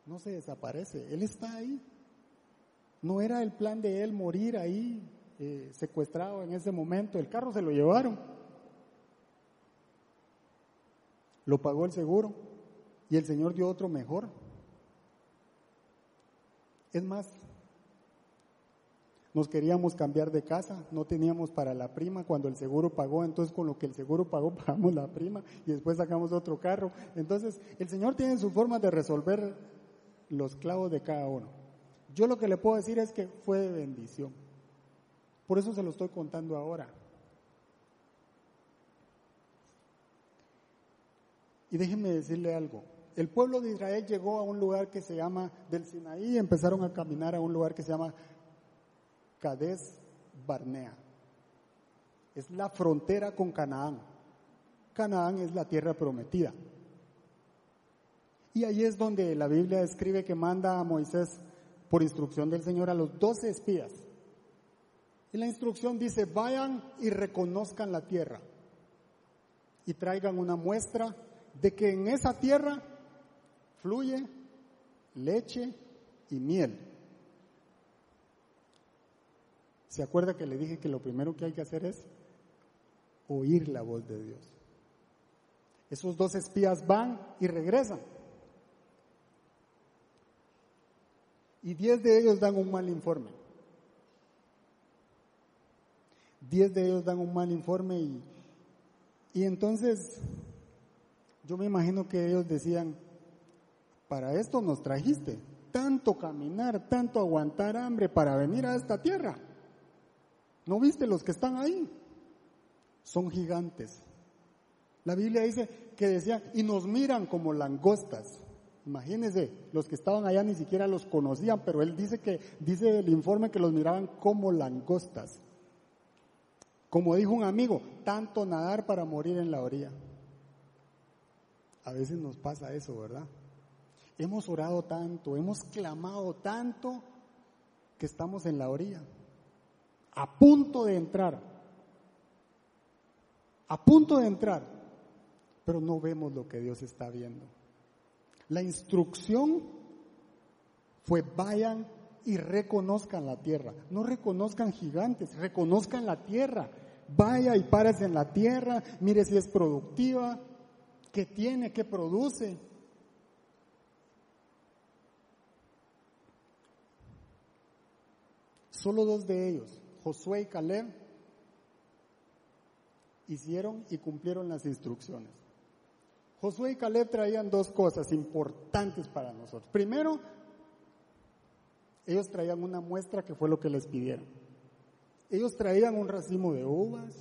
no se desaparece, Él está ahí. No era el plan de Él morir ahí, eh, secuestrado en ese momento. El carro se lo llevaron. Lo pagó el seguro y el Señor dio otro mejor. Es más, nos queríamos cambiar de casa, no teníamos para la prima cuando el seguro pagó, entonces con lo que el seguro pagó pagamos la prima y después sacamos otro carro. Entonces el Señor tiene su forma de resolver los clavos de cada uno. Yo lo que le puedo decir es que fue de bendición. Por eso se lo estoy contando ahora. Y déjenme decirle algo. El pueblo de Israel llegó a un lugar que se llama del Sinaí y empezaron a caminar a un lugar que se llama Cades Barnea. Es la frontera con Canaán. Canaán es la tierra prometida. Y ahí es donde la Biblia describe que manda a Moisés por instrucción del Señor a los doce espías. Y la instrucción dice, vayan y reconozcan la tierra y traigan una muestra de que en esa tierra fluye leche y miel. ¿Se acuerda que le dije que lo primero que hay que hacer es oír la voz de Dios. Esos dos espías van y regresan. Y diez de ellos dan un mal informe. Diez de ellos dan un mal informe y, y entonces yo me imagino que ellos decían, para esto nos trajiste, tanto caminar, tanto aguantar hambre para venir a esta tierra. ¿No viste los que están ahí? Son gigantes. La Biblia dice que decían, y nos miran como langostas. Imagínense, los que estaban allá ni siquiera los conocían, pero él dice que, dice el informe que los miraban como langostas. Como dijo un amigo, tanto nadar para morir en la orilla. A veces nos pasa eso, ¿verdad? Hemos orado tanto, hemos clamado tanto que estamos en la orilla, a punto de entrar, a punto de entrar, pero no vemos lo que Dios está viendo. La instrucción fue vayan y reconozcan la tierra. No reconozcan gigantes, reconozcan la tierra. Vaya y párese en la tierra, mire si es productiva, qué tiene, qué produce. Solo dos de ellos, Josué y Caleb, hicieron y cumplieron las instrucciones. Josué y Caleb traían dos cosas importantes para nosotros. Primero, ellos traían una muestra que fue lo que les pidieron. Ellos traían un racimo de uvas,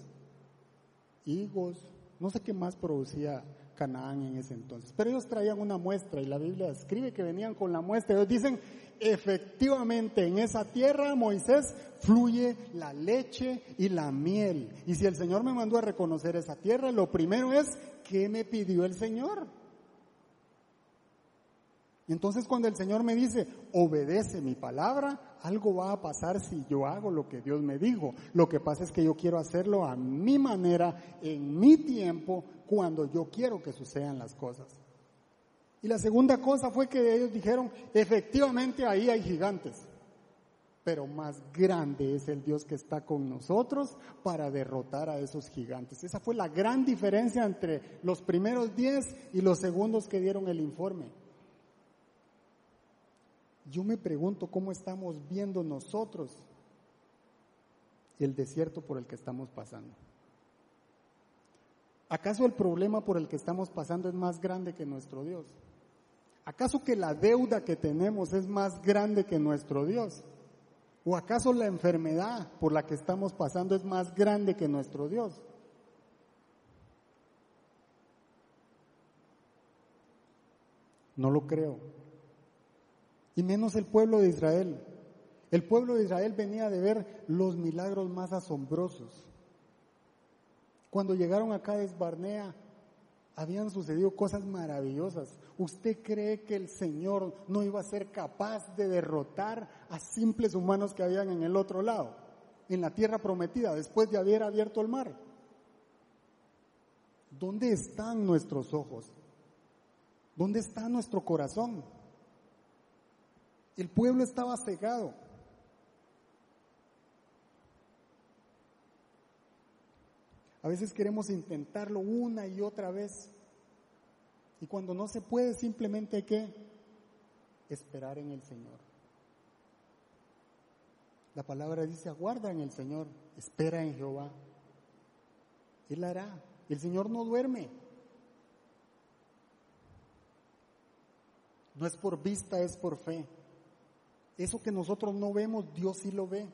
higos, no sé qué más producía Canaán en ese entonces, pero ellos traían una muestra y la Biblia escribe que venían con la muestra. Ellos dicen, efectivamente en esa tierra, Moisés, fluye la leche y la miel. Y si el Señor me mandó a reconocer esa tierra, lo primero es, ¿qué me pidió el Señor? Entonces cuando el Señor me dice, obedece mi palabra, algo va a pasar si yo hago lo que Dios me dijo. Lo que pasa es que yo quiero hacerlo a mi manera, en mi tiempo, cuando yo quiero que sucedan las cosas. Y la segunda cosa fue que ellos dijeron, efectivamente ahí hay gigantes, pero más grande es el Dios que está con nosotros para derrotar a esos gigantes. Esa fue la gran diferencia entre los primeros diez y los segundos que dieron el informe. Yo me pregunto cómo estamos viendo nosotros el desierto por el que estamos pasando. ¿Acaso el problema por el que estamos pasando es más grande que nuestro Dios? ¿Acaso que la deuda que tenemos es más grande que nuestro Dios? ¿O acaso la enfermedad por la que estamos pasando es más grande que nuestro Dios? No lo creo. Y menos el pueblo de Israel. El pueblo de Israel venía de ver los milagros más asombrosos. Cuando llegaron acá a Esbarnea, habían sucedido cosas maravillosas. ¿Usted cree que el Señor no iba a ser capaz de derrotar a simples humanos que habían en el otro lado, en la tierra prometida, después de haber abierto el mar? ¿Dónde están nuestros ojos? ¿Dónde está nuestro corazón? El pueblo estaba cegado. A veces queremos intentarlo una y otra vez. Y cuando no se puede, simplemente hay que esperar en el Señor. La palabra dice, aguarda en el Señor, espera en Jehová. Él hará. El Señor no duerme. No es por vista, es por fe. Eso que nosotros no vemos, Dios sí lo ve.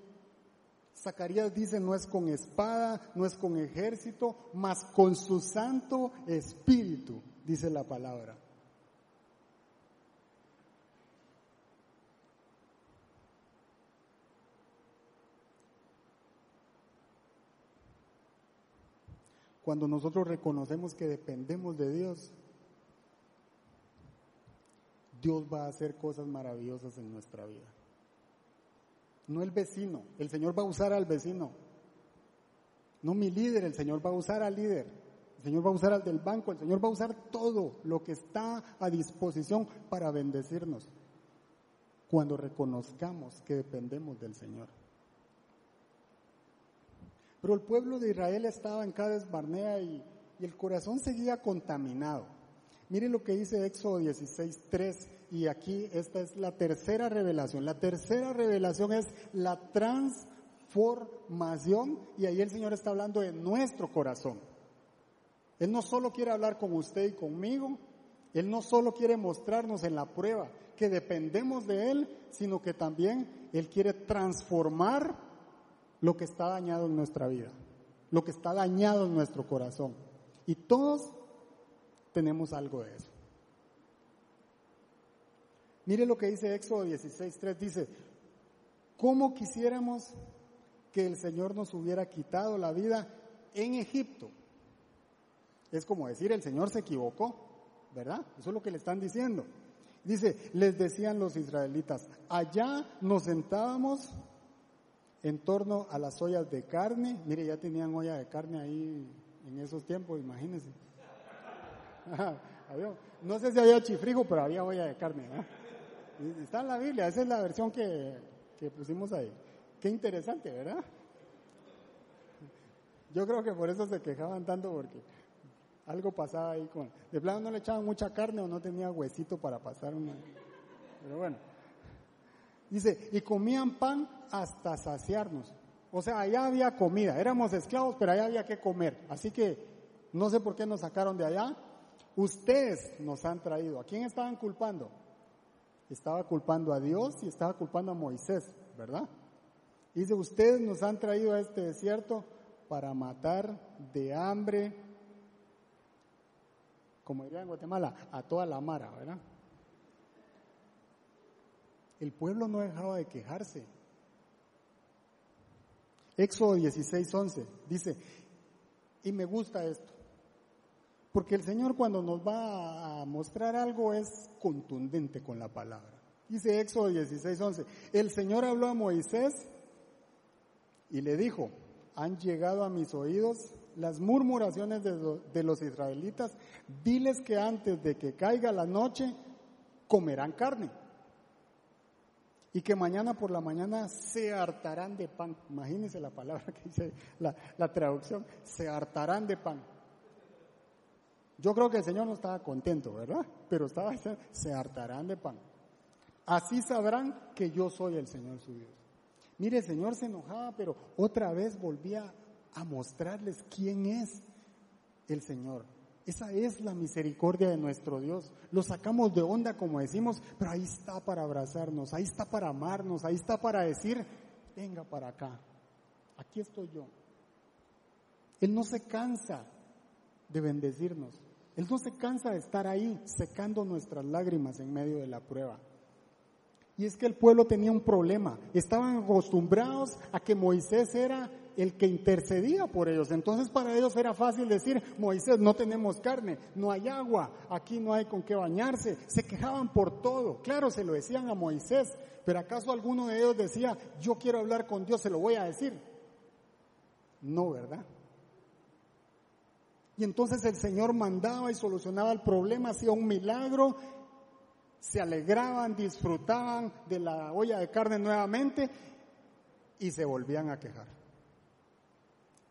Zacarías dice, no es con espada, no es con ejército, mas con su santo espíritu, dice la palabra. Cuando nosotros reconocemos que dependemos de Dios, Dios va a hacer cosas maravillosas en nuestra vida no el vecino. El Señor va a usar al vecino. No mi líder, el Señor va a usar al líder. El Señor va a usar al del banco, el Señor va a usar todo lo que está a disposición para bendecirnos cuando reconozcamos que dependemos del Señor. Pero el pueblo de Israel estaba en Cades Barnea y, el corazón seguía contaminado. Miren lo que dice Éxodo 16, 3, y aquí esta es la tercera revelación. La tercera revelación es la transformación, y ahí el Señor está hablando de nuestro corazón. Él no solo quiere hablar con usted y conmigo, Él no solo quiere mostrarnos en la prueba que dependemos de Él, sino que también Él quiere transformar lo que está dañado en nuestra vida, lo que está dañado en nuestro corazón. Y todos tenemos algo de eso. Mire lo que dice Éxodo 16.3, dice, ¿cómo quisiéramos que el Señor nos hubiera quitado la vida en Egipto? Es como decir, el Señor se equivocó, ¿verdad? Eso es lo que le están diciendo. Dice, les decían los israelitas, allá nos sentábamos en torno a las ollas de carne. Mire, ya tenían olla de carne ahí en esos tiempos, imagínense. no sé si había chifrijo, pero había olla de carne. Está en la Biblia, esa es la versión que, que pusimos ahí. Qué interesante, ¿verdad? Yo creo que por eso se quejaban tanto porque algo pasaba ahí con... De plano no le echaban mucha carne o no tenía huesito para pasar una... Pero bueno. Dice, y comían pan hasta saciarnos. O sea, allá había comida. Éramos esclavos, pero allá había que comer. Así que no sé por qué nos sacaron de allá. Ustedes nos han traído. ¿A quién estaban culpando? Estaba culpando a Dios y estaba culpando a Moisés, ¿verdad? Dice, ustedes nos han traído a este desierto para matar de hambre, como diría en Guatemala, a toda la mara, ¿verdad? El pueblo no dejaba de quejarse. Éxodo 16, 11 dice, y me gusta esto, porque el Señor cuando nos va a mostrar algo es contundente con la palabra. Dice Éxodo 16, 11. El Señor habló a Moisés y le dijo, han llegado a mis oídos las murmuraciones de, los israelitas. Diles que antes de que caiga la noche comerán carne y que mañana por la mañana se hartarán de pan. Imagínense la palabra que dice la, traducción, se hartarán de pan. Yo creo que el Señor no estaba contento, ¿verdad? Pero estaba diciendo, se hartarán de pan. Así sabrán que yo soy el Señor su Dios. Mire, el Señor se enojaba, pero otra vez volvía a mostrarles quién es el Señor. Esa es la misericordia de nuestro Dios. Lo sacamos de onda, como decimos, pero ahí está para abrazarnos, ahí está para amarnos, ahí está para decir, venga para acá, aquí estoy yo. Él no se cansa de bendecirnos. Él no se cansa de estar ahí secando nuestras lágrimas en medio de la prueba. Y es que el pueblo tenía un problema. Estaban acostumbrados a que Moisés era el que intercedía por ellos. Entonces para ellos era fácil decir, Moisés, no tenemos carne, no hay agua, aquí no hay con qué bañarse. Se quejaban por todo. Claro, se lo decían a Moisés, pero ¿acaso alguno de ellos decía, yo quiero hablar con Dios, se lo voy a decir? No, ¿verdad? Y entonces el Señor mandaba y solucionaba el problema, hacía un milagro, se alegraban, disfrutaban de la olla de carne nuevamente y se volvían a quejar.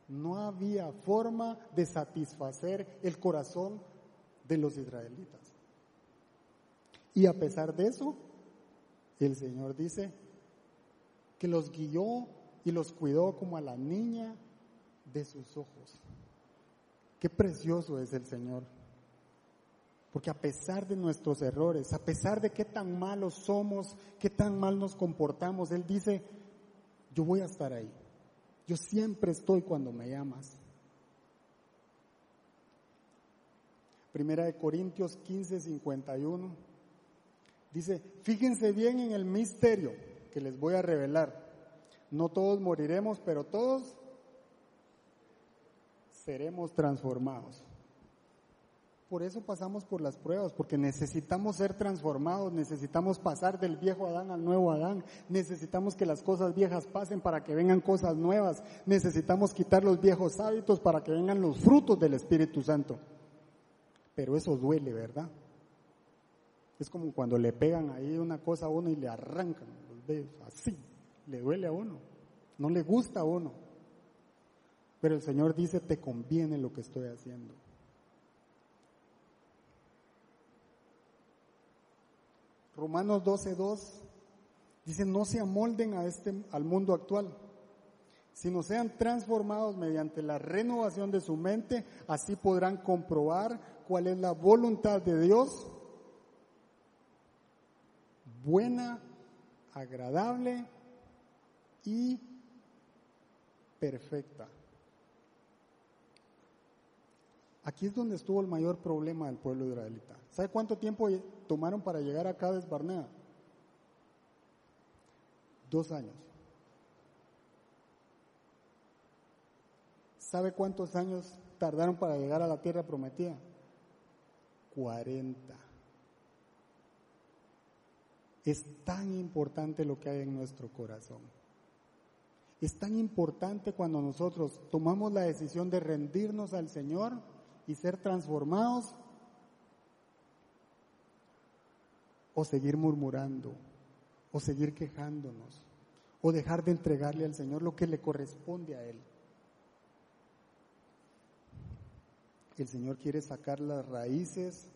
No había forma de satisfacer el corazón de los israelitas. Y a pesar de eso, el Señor dice que los guió y los cuidó como a la niña de sus ojos. Qué precioso es el Señor. Porque a pesar de nuestros errores, a pesar de qué tan malos somos, qué tan mal nos comportamos, Él dice, yo voy a estar ahí. Yo siempre estoy cuando me llamas. Primera de Corintios 15, 51. Dice, fíjense bien en el misterio que les voy a revelar. No todos moriremos, pero todos seremos transformados. Por eso pasamos por las pruebas, porque necesitamos ser transformados, necesitamos pasar del viejo Adán al nuevo Adán, necesitamos que las cosas viejas pasen para que vengan cosas nuevas, necesitamos quitar los viejos hábitos para que vengan los frutos del Espíritu Santo. Pero eso duele, ¿verdad? Es como cuando le pegan ahí una cosa a uno y le arrancan los dedos, así, le duele a uno, no le gusta a uno. Pero el Señor dice, te conviene lo que estoy haciendo. Romanos 12.2 dice, no se amolden a este, al mundo actual, sino sean transformados mediante la renovación de su mente, así podrán comprobar cuál es la voluntad de Dios, buena, agradable y perfecta. Aquí es donde estuvo el mayor problema del pueblo israelita. ¿Sabe cuánto tiempo tomaron para llegar a Cades Barnea? Dos años. ¿Sabe cuántos años tardaron para llegar a la tierra prometida? Cuarenta. Es tan importante lo que hay en nuestro corazón. Es tan importante cuando nosotros tomamos la decisión de rendirnos al Señor y ser transformados o seguir murmurando o seguir quejándonos o dejar de entregarle al Señor lo que le corresponde a Él. El Señor quiere sacar las raíces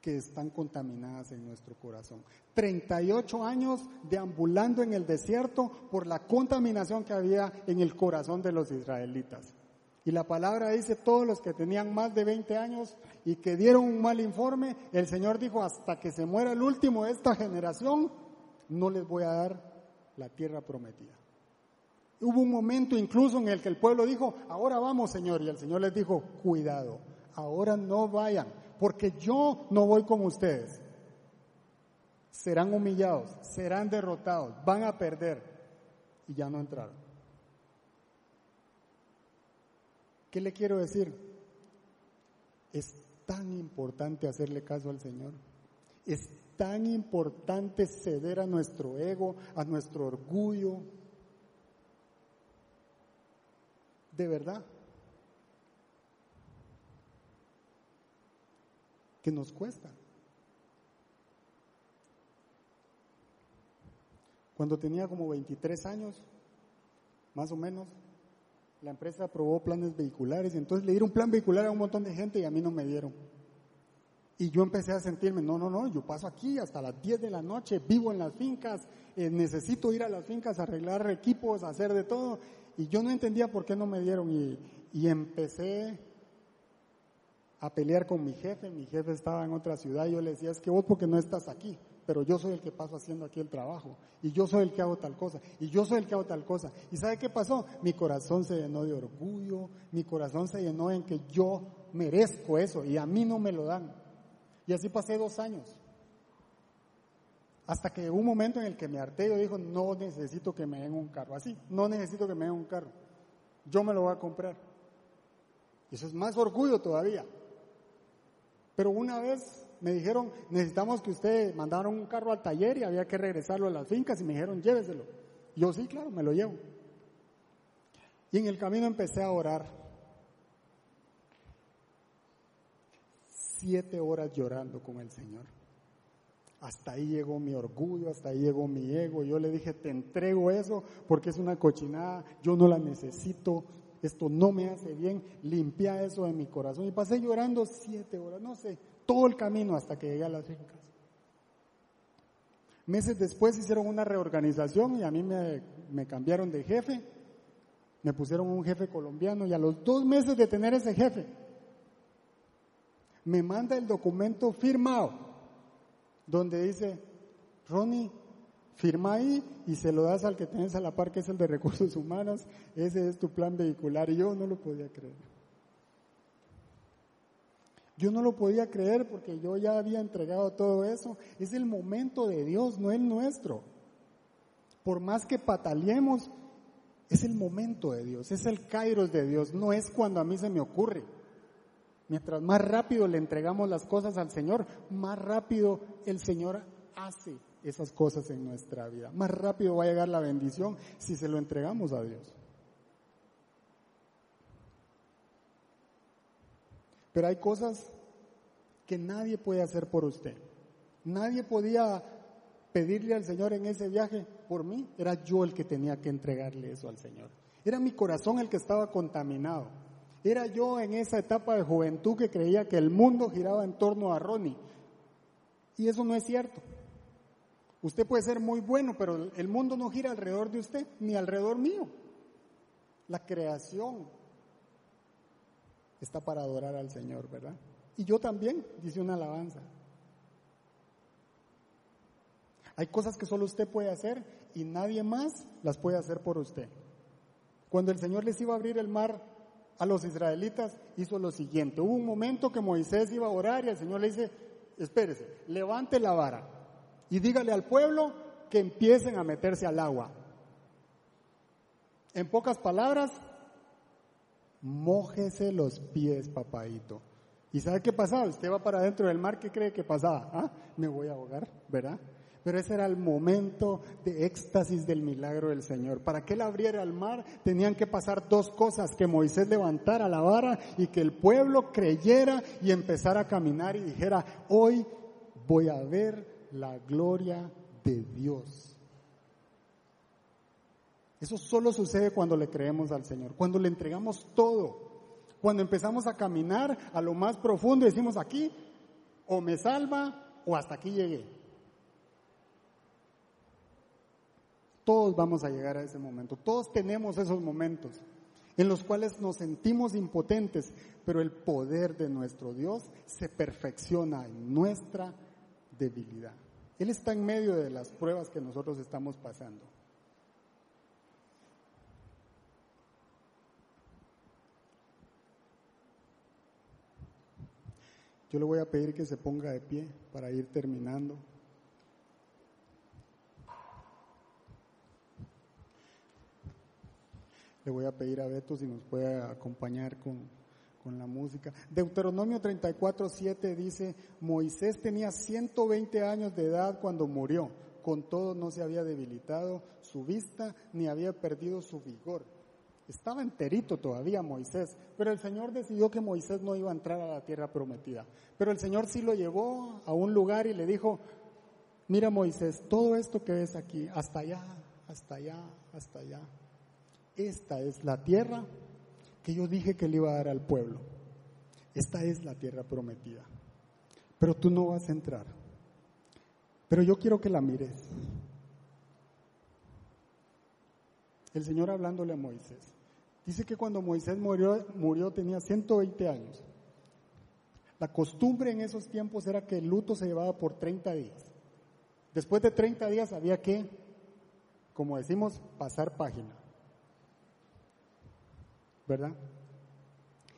que están contaminadas en nuestro corazón. 38 años deambulando en el desierto por la contaminación que había en el corazón de los israelitas. Y la palabra dice, todos los que tenían más de 20 años y que dieron un mal informe, el Señor dijo, hasta que se muera el último de esta generación, no les voy a dar la tierra prometida. Hubo un momento incluso en el que el pueblo dijo, ahora vamos Señor, y el Señor les dijo, cuidado, ahora no vayan, porque yo no voy con ustedes. Serán humillados, serán derrotados, van a perder. Y ya no entraron. ¿Qué le quiero decir? Es tan importante hacerle caso al Señor. Es tan importante ceder a nuestro ego, a nuestro orgullo. De verdad. Que nos cuesta. Cuando tenía como 23 años, más o menos, la empresa aprobó planes vehiculares y entonces le dieron un plan vehicular a un montón de gente y a mí no me dieron. Y yo empecé a sentirme, no, no, no, yo paso aquí hasta las 10 de la noche, vivo en las fincas, eh, necesito ir a las fincas a arreglar equipos, a hacer de todo. Y yo no entendía por qué no me dieron y, y empecé a pelear con mi jefe. Mi jefe estaba en otra ciudad y yo le decía, es que vos porque no estás aquí pero yo soy el que paso haciendo aquí el trabajo, y yo soy el que hago tal cosa, y yo soy el que hago tal cosa. ¿Y sabe qué pasó? Mi corazón se llenó de orgullo, mi corazón se llenó en que yo merezco eso, y a mí no me lo dan. Y así pasé dos años. Hasta que hubo un momento en el que me harté, dijo, no necesito que me den un carro, así, no necesito que me den un carro, yo me lo voy a comprar. Y eso es más orgullo todavía. Pero una vez me dijeron, necesitamos que usted mandara un carro al taller y había que regresarlo a las fincas y me dijeron, lléveselo. Yo sí, claro, me lo llevo. Y en el camino empecé a orar. Siete horas llorando con el Señor. Hasta ahí llegó mi orgullo, hasta ahí llegó mi ego. Yo le dije, te entrego eso porque es una cochinada, yo no la necesito, esto no me hace bien, limpia eso de mi corazón. Y pasé llorando siete horas, no sé, todo el camino hasta que llegué a las fincas. Meses después hicieron una reorganización y a mí me, cambiaron de jefe, me pusieron un jefe colombiano y a los dos meses de tener ese jefe, me manda el documento firmado donde dice, Ronnie, firma ahí y se lo das al que tienes a la par, que es el de recursos humanos, ese es tu plan vehicular. Y yo no lo podía creer. Yo no lo podía creer porque yo ya había entregado todo eso. Es el momento de Dios, no el nuestro. Por más que pataleemos, es el momento de Dios, es el kairos de Dios, no es cuando a mí se me ocurre. Mientras más rápido le entregamos las cosas al Señor, más rápido el Señor hace esas cosas en nuestra vida. Más rápido va a llegar la bendición si se lo entregamos a Dios. Pero hay cosas que nadie puede hacer por usted. Nadie podía pedirle al Señor en ese viaje por mí. Era yo el que tenía que entregarle eso al Señor. Era mi corazón el que estaba contaminado. Era yo en esa etapa de juventud que creía que el mundo giraba en torno a Ronnie. Y eso no es cierto. Usted puede ser muy bueno, pero el mundo no gira alrededor de usted, ni alrededor mío. La creación está para adorar al Señor, ¿verdad? Y yo también, dice una alabanza. Hay cosas que solo usted puede hacer y nadie más las puede hacer por usted. Cuando el Señor les iba a abrir el mar a los israelitas, hizo lo siguiente. Hubo un momento que Moisés iba a orar y el Señor le dice, espérese, levante la vara y dígale al pueblo que empiecen a meterse al agua. En pocas palabras, mójese los pies, papadito. ¿Y sabe qué pasaba? Usted va para adentro del mar, ¿qué cree que pasaba? ¿Ah? Me voy a ahogar, ¿verdad? Pero ese era el momento de éxtasis del milagro del Señor. Para que él abriera el mar tenían que pasar dos cosas, que Moisés levantara la vara y que el pueblo creyera y empezara a caminar y dijera, hoy voy a ver la gloria de Dios. Eso solo sucede cuando le creemos al Señor, cuando le entregamos todo, cuando empezamos a caminar a lo más profundo y decimos aquí, o me salva o hasta aquí llegué. Todos vamos a llegar a ese momento, todos tenemos esos momentos en los cuales nos sentimos impotentes, pero el poder de nuestro Dios se perfecciona en nuestra debilidad. Él está en medio de las pruebas que nosotros estamos pasando. Yo le voy a pedir que se ponga de pie para ir terminando. Le voy a pedir a Beto si nos puede acompañar con, con la música. Deuteronomio 34, 7 dice, Moisés tenía 120 años de edad cuando murió, con todo no se había debilitado su vista ni había perdido su vigor. Estaba enterito todavía Moisés, pero el Señor decidió que Moisés no iba a entrar a la tierra prometida. Pero el Señor sí lo llevó a un lugar y le dijo, mira Moisés, todo esto que ves aquí, hasta allá, hasta allá, hasta allá, esta es la tierra que yo dije que le iba a dar al pueblo. Esta es la tierra prometida. Pero tú no vas a entrar. Pero yo quiero que la mires. El Señor hablándole a Moisés. Dice que cuando Moisés murió, murió tenía 120 años. La costumbre en esos tiempos era que el luto se llevaba por 30 días. Después de 30 días había que, como decimos, pasar página. ¿verdad?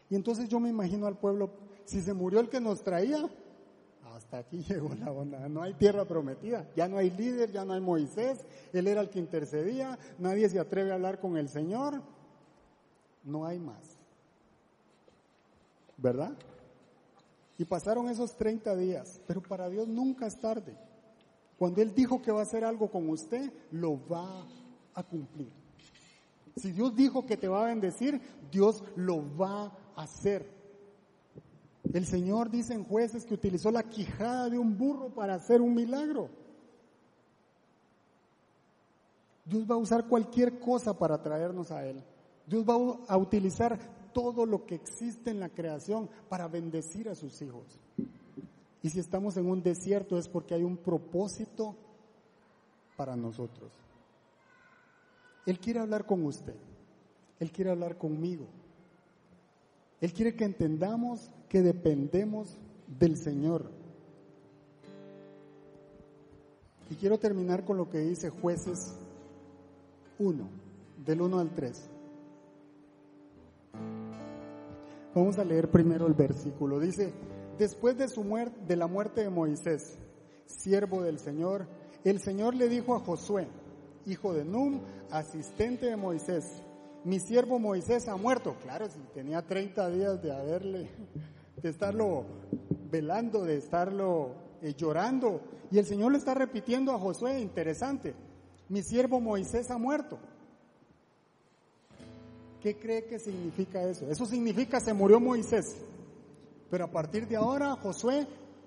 Y entonces yo me imagino al pueblo, si se murió el que nos traía, hasta aquí llegó la onda, no hay tierra prometida, ya no hay líder, ya no hay Moisés, él era el que intercedía, nadie se atreve a hablar con el Señor, no hay más, ¿verdad? Y pasaron esos 30 días, pero para Dios nunca es tarde. Cuando Él dijo que va a hacer algo con usted, lo va a cumplir. Si Dios dijo que te va a bendecir, Dios lo va a hacer. El Señor dice en jueces que utilizó la quijada de un burro para hacer un milagro. Dios va a usar cualquier cosa para traernos a Él. Dios va a utilizar todo lo que existe en la creación para bendecir a sus hijos. Y si estamos en un desierto es porque hay un propósito para nosotros. Él quiere hablar con usted. Él quiere hablar conmigo. Él quiere que entendamos que dependemos del Señor. Y quiero terminar con lo que dice jueces 1, del 1 al 3. Vamos a leer primero el versículo. Dice, después de, su de la muerte de Moisés, siervo del Señor, el Señor le dijo a Josué, hijo de Num, asistente de Moisés. Mi siervo Moisés ha muerto. Claro, si tenía 30 días de haberle, de estarlo velando, de estarlo eh, llorando. Y el Señor le está repitiendo a Josué, interesante, mi siervo Moisés ha muerto. ¿Qué cree que significa eso? Eso significa se murió Moisés. Pero a partir de ahora, Josué,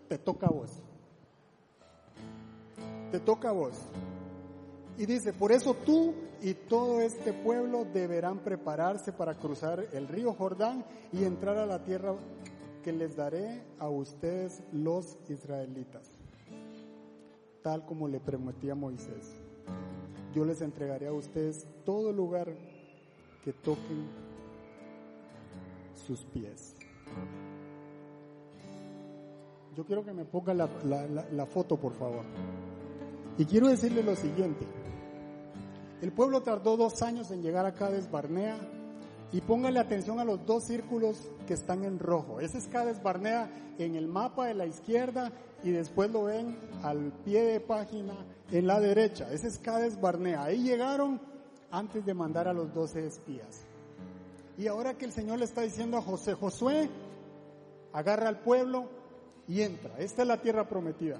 te toca a vos. Te toca a vos. Y dice, por eso tú y todo este pueblo deberán prepararse para cruzar el río Jordán y entrar a la tierra que les daré a ustedes los israelitas, tal como le prometí a Moisés. Yo les entregaré a ustedes todo lugar que toquen sus pies. Yo quiero que me ponga la, la foto, por favor. Y quiero decirle lo siguiente. El pueblo tardó dos años en llegar a Cades Barnea y póngale atención a los dos círculos que están en rojo. Ese es Cades Barnea en el mapa de la izquierda y después lo ven al pie de página en la derecha. Ese es Cades Barnea. Ahí llegaron antes de mandar a los doce espías. Y ahora que el Señor le está diciendo a José, Josué, agarra al pueblo y entra. Esta es la tierra prometida.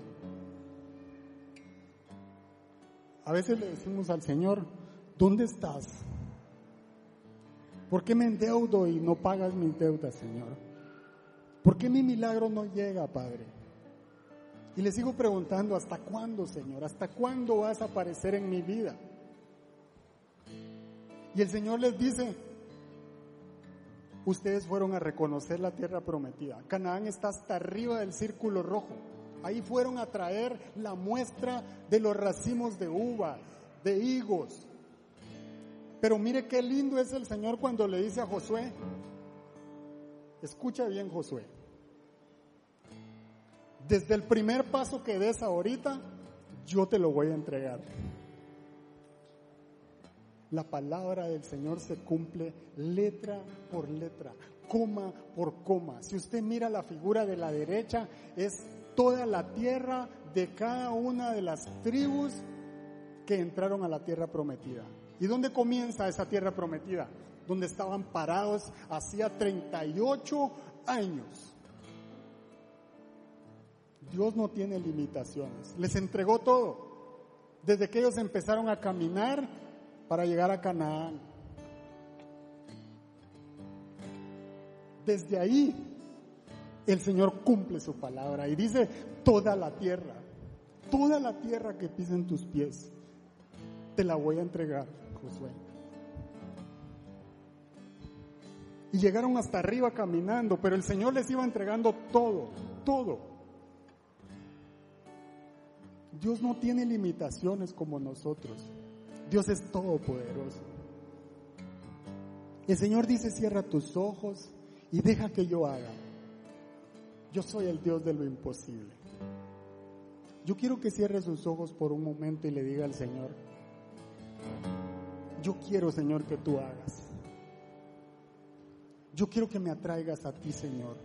A veces le decimos al Señor, ¿dónde estás? ¿Por qué me endeudo y no pagas mis deudas, Señor? ¿Por qué mi milagro no llega, Padre? Y le sigo preguntando, ¿hasta cuándo, Señor? ¿Hasta cuándo vas a aparecer en mi vida? Y el Señor les dice, ustedes fueron a reconocer la tierra prometida. Canaán está hasta arriba del círculo rojo. Ahí fueron a traer la muestra de los racimos de uvas, de higos. Pero mire qué lindo es el Señor cuando le dice a Josué, escucha bien Josué, desde el primer paso que des ahorita, yo te lo voy a entregar. La palabra del Señor se cumple letra por letra, coma por coma. Si usted mira la figura de la derecha, es toda la tierra de cada una de las tribus que entraron a la tierra prometida. ¿Y dónde comienza esa tierra prometida? Donde estaban parados hacía 38 años. Dios no tiene limitaciones. Les entregó todo. Desde que ellos empezaron a caminar para llegar a Canaán. Desde ahí el Señor cumple su palabra y dice, toda la tierra, toda la tierra que pisen tus pies, te la voy a entregar, Josué. Y llegaron hasta arriba caminando, pero el Señor les iba entregando todo, todo. Dios no tiene limitaciones como nosotros. Dios es todopoderoso. El Señor dice, cierra tus ojos y deja que yo haga. Yo soy el Dios de lo imposible. Yo quiero que cierre sus ojos por un momento y le diga al Señor, yo quiero, Señor, que tú hagas. Yo quiero que me atraigas a ti, Señor.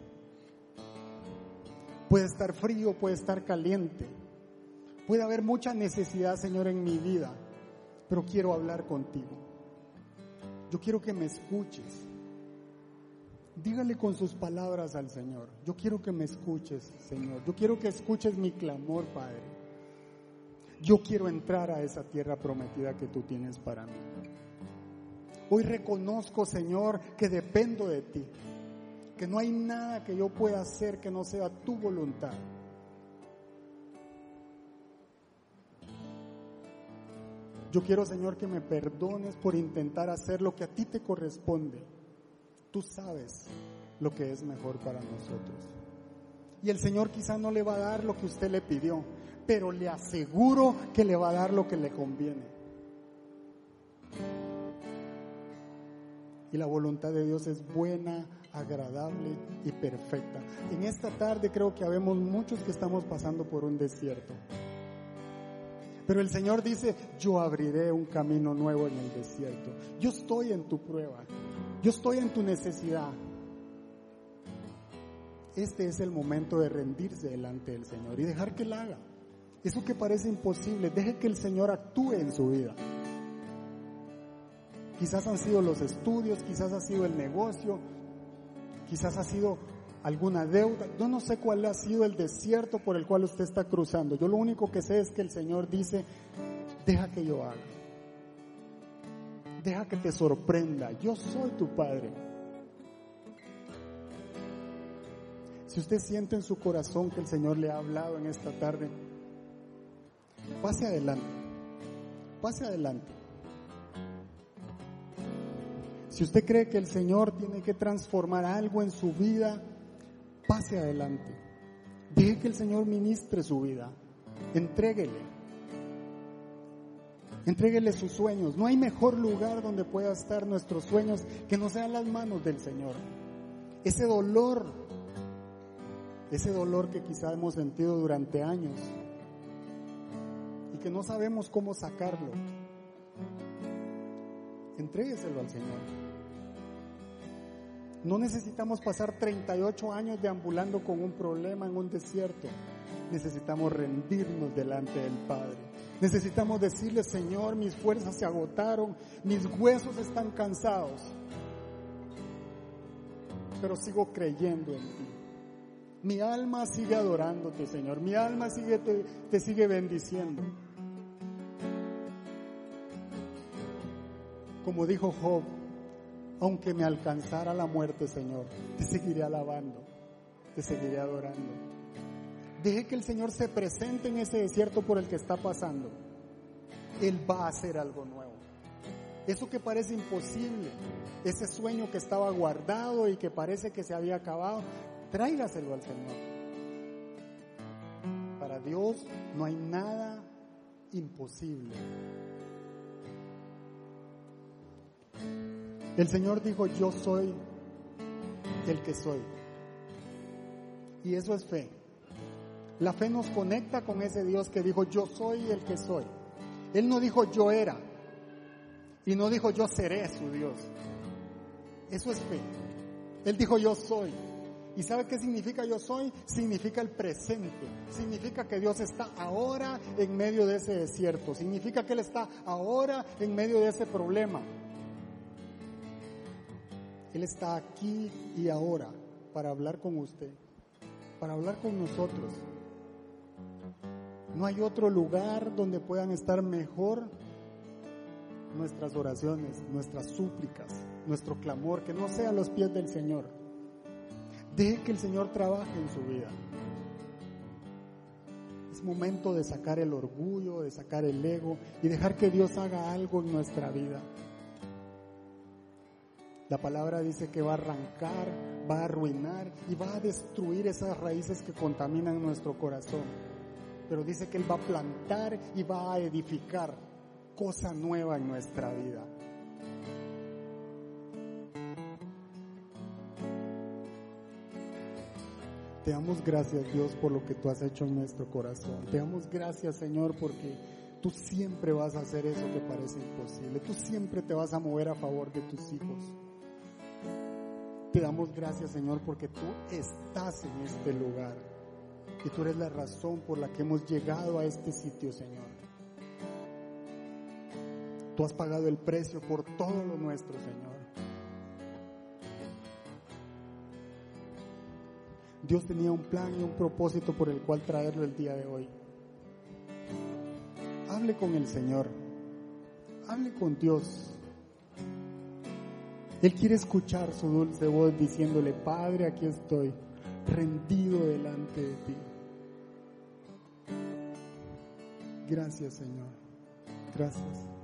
Puede estar frío, puede estar caliente. Puede haber mucha necesidad, Señor, en mi vida, pero quiero hablar contigo. Yo quiero que me escuches. Dígale con sus palabras al Señor, yo quiero que me escuches, Señor. Yo quiero que escuches mi clamor, Padre. Yo quiero entrar a esa tierra prometida que tú tienes para mí. Hoy reconozco, Señor, que dependo de ti, que no hay nada que yo pueda hacer que no sea tu voluntad. Yo quiero, Señor, que me perdones por intentar hacer lo que a ti te corresponde Tú sabes lo que es mejor para nosotros. Y el Señor quizá no le va a dar lo que usted le pidió, pero le aseguro que le va a dar lo que le conviene. Y la voluntad de Dios es buena, agradable y perfecta. En esta tarde creo que habemos muchos que estamos pasando por un desierto. Pero el Señor dice, yo abriré un camino nuevo en el desierto. Yo estoy en tu prueba. Yo estoy en tu necesidad. Este es el momento de rendirse delante del Señor y dejar que Él haga. Eso que parece imposible, deje que el Señor actúe en su vida. Quizás han sido los estudios, quizás ha sido el negocio, quizás ha sido alguna deuda. Yo no sé cuál ha sido el desierto por el cual usted está cruzando. Yo lo único que sé es que el Señor dice, deja que yo haga. Deja que te sorprenda. Yo soy tu Padre. Si usted siente en su corazón que el Señor le ha hablado en esta tarde, pase adelante. pase adelante. Si usted cree que el Señor tiene que transformar algo en su vida, pase adelante. Deje que el Señor ministre su vida. Entréguele. Entréguele sus sueños. No hay mejor lugar donde pueda estar nuestros sueños que no sean las manos del Señor. Ese dolor, ese dolor que quizá hemos sentido durante años y que no sabemos cómo sacarlo, entrégueselo al Señor. No necesitamos pasar 38 años deambulando con un problema en un desierto. Necesitamos rendirnos delante del Padre. Necesitamos decirle, Señor, mis fuerzas se agotaron, mis huesos están cansados, pero sigo creyendo en ti. Mi alma sigue adorándote, Señor. Mi alma sigue, te, te sigue bendiciendo. Como dijo Job, aunque me alcanzara la muerte, Señor, te seguiré alabando, te seguiré adorando. Deje que el Señor se presente en ese desierto por el que está pasando. Él va a hacer algo nuevo. Eso que parece imposible, ese sueño que estaba guardado y que parece que se había acabado, tráigaselo al Señor. Para Dios no hay nada imposible. El Señor dijo, yo soy el que soy. Y eso es fe. La fe nos conecta con ese Dios que dijo, yo soy el que soy. Él no dijo, yo era. Y no dijo, yo seré su Dios. Eso es fe. Él dijo, yo soy. ¿Y sabe qué significa yo soy? Significa el presente. Significa que Dios está ahora en medio de ese desierto. Significa que Él está ahora en medio de ese problema. Él está aquí y ahora para hablar con usted, para hablar con nosotros. No hay otro lugar donde puedan estar mejor nuestras oraciones, nuestras súplicas, nuestro clamor, que no sea a los pies del Señor. Deje que el Señor trabaje en su vida. Es momento de sacar el orgullo, de sacar el ego y dejar que Dios haga algo en nuestra vida. La palabra dice que va a arrancar, va a arruinar y va a destruir esas raíces que contaminan nuestro corazón. Pero dice que Él va a plantar y va a edificar cosa nueva en nuestra vida. Te damos gracias Dios por lo que tú has hecho en nuestro corazón. Te damos gracias Señor porque tú siempre vas a hacer eso que parece imposible. Tú siempre te vas a mover a favor de tus hijos. Te damos gracias, Señor, porque tú estás en este lugar. Y tú eres la razón por la que hemos llegado a este sitio, Señor. Tú has pagado el precio por todo lo nuestro, Señor. Dios tenía un plan y un propósito por el cual traerlo el día de hoy. Hable con el Señor. Hable con Dios. Él quiere escuchar su dulce voz diciéndole, Padre, aquí estoy, rendido delante de ti. Gracias, Señor. Gracias.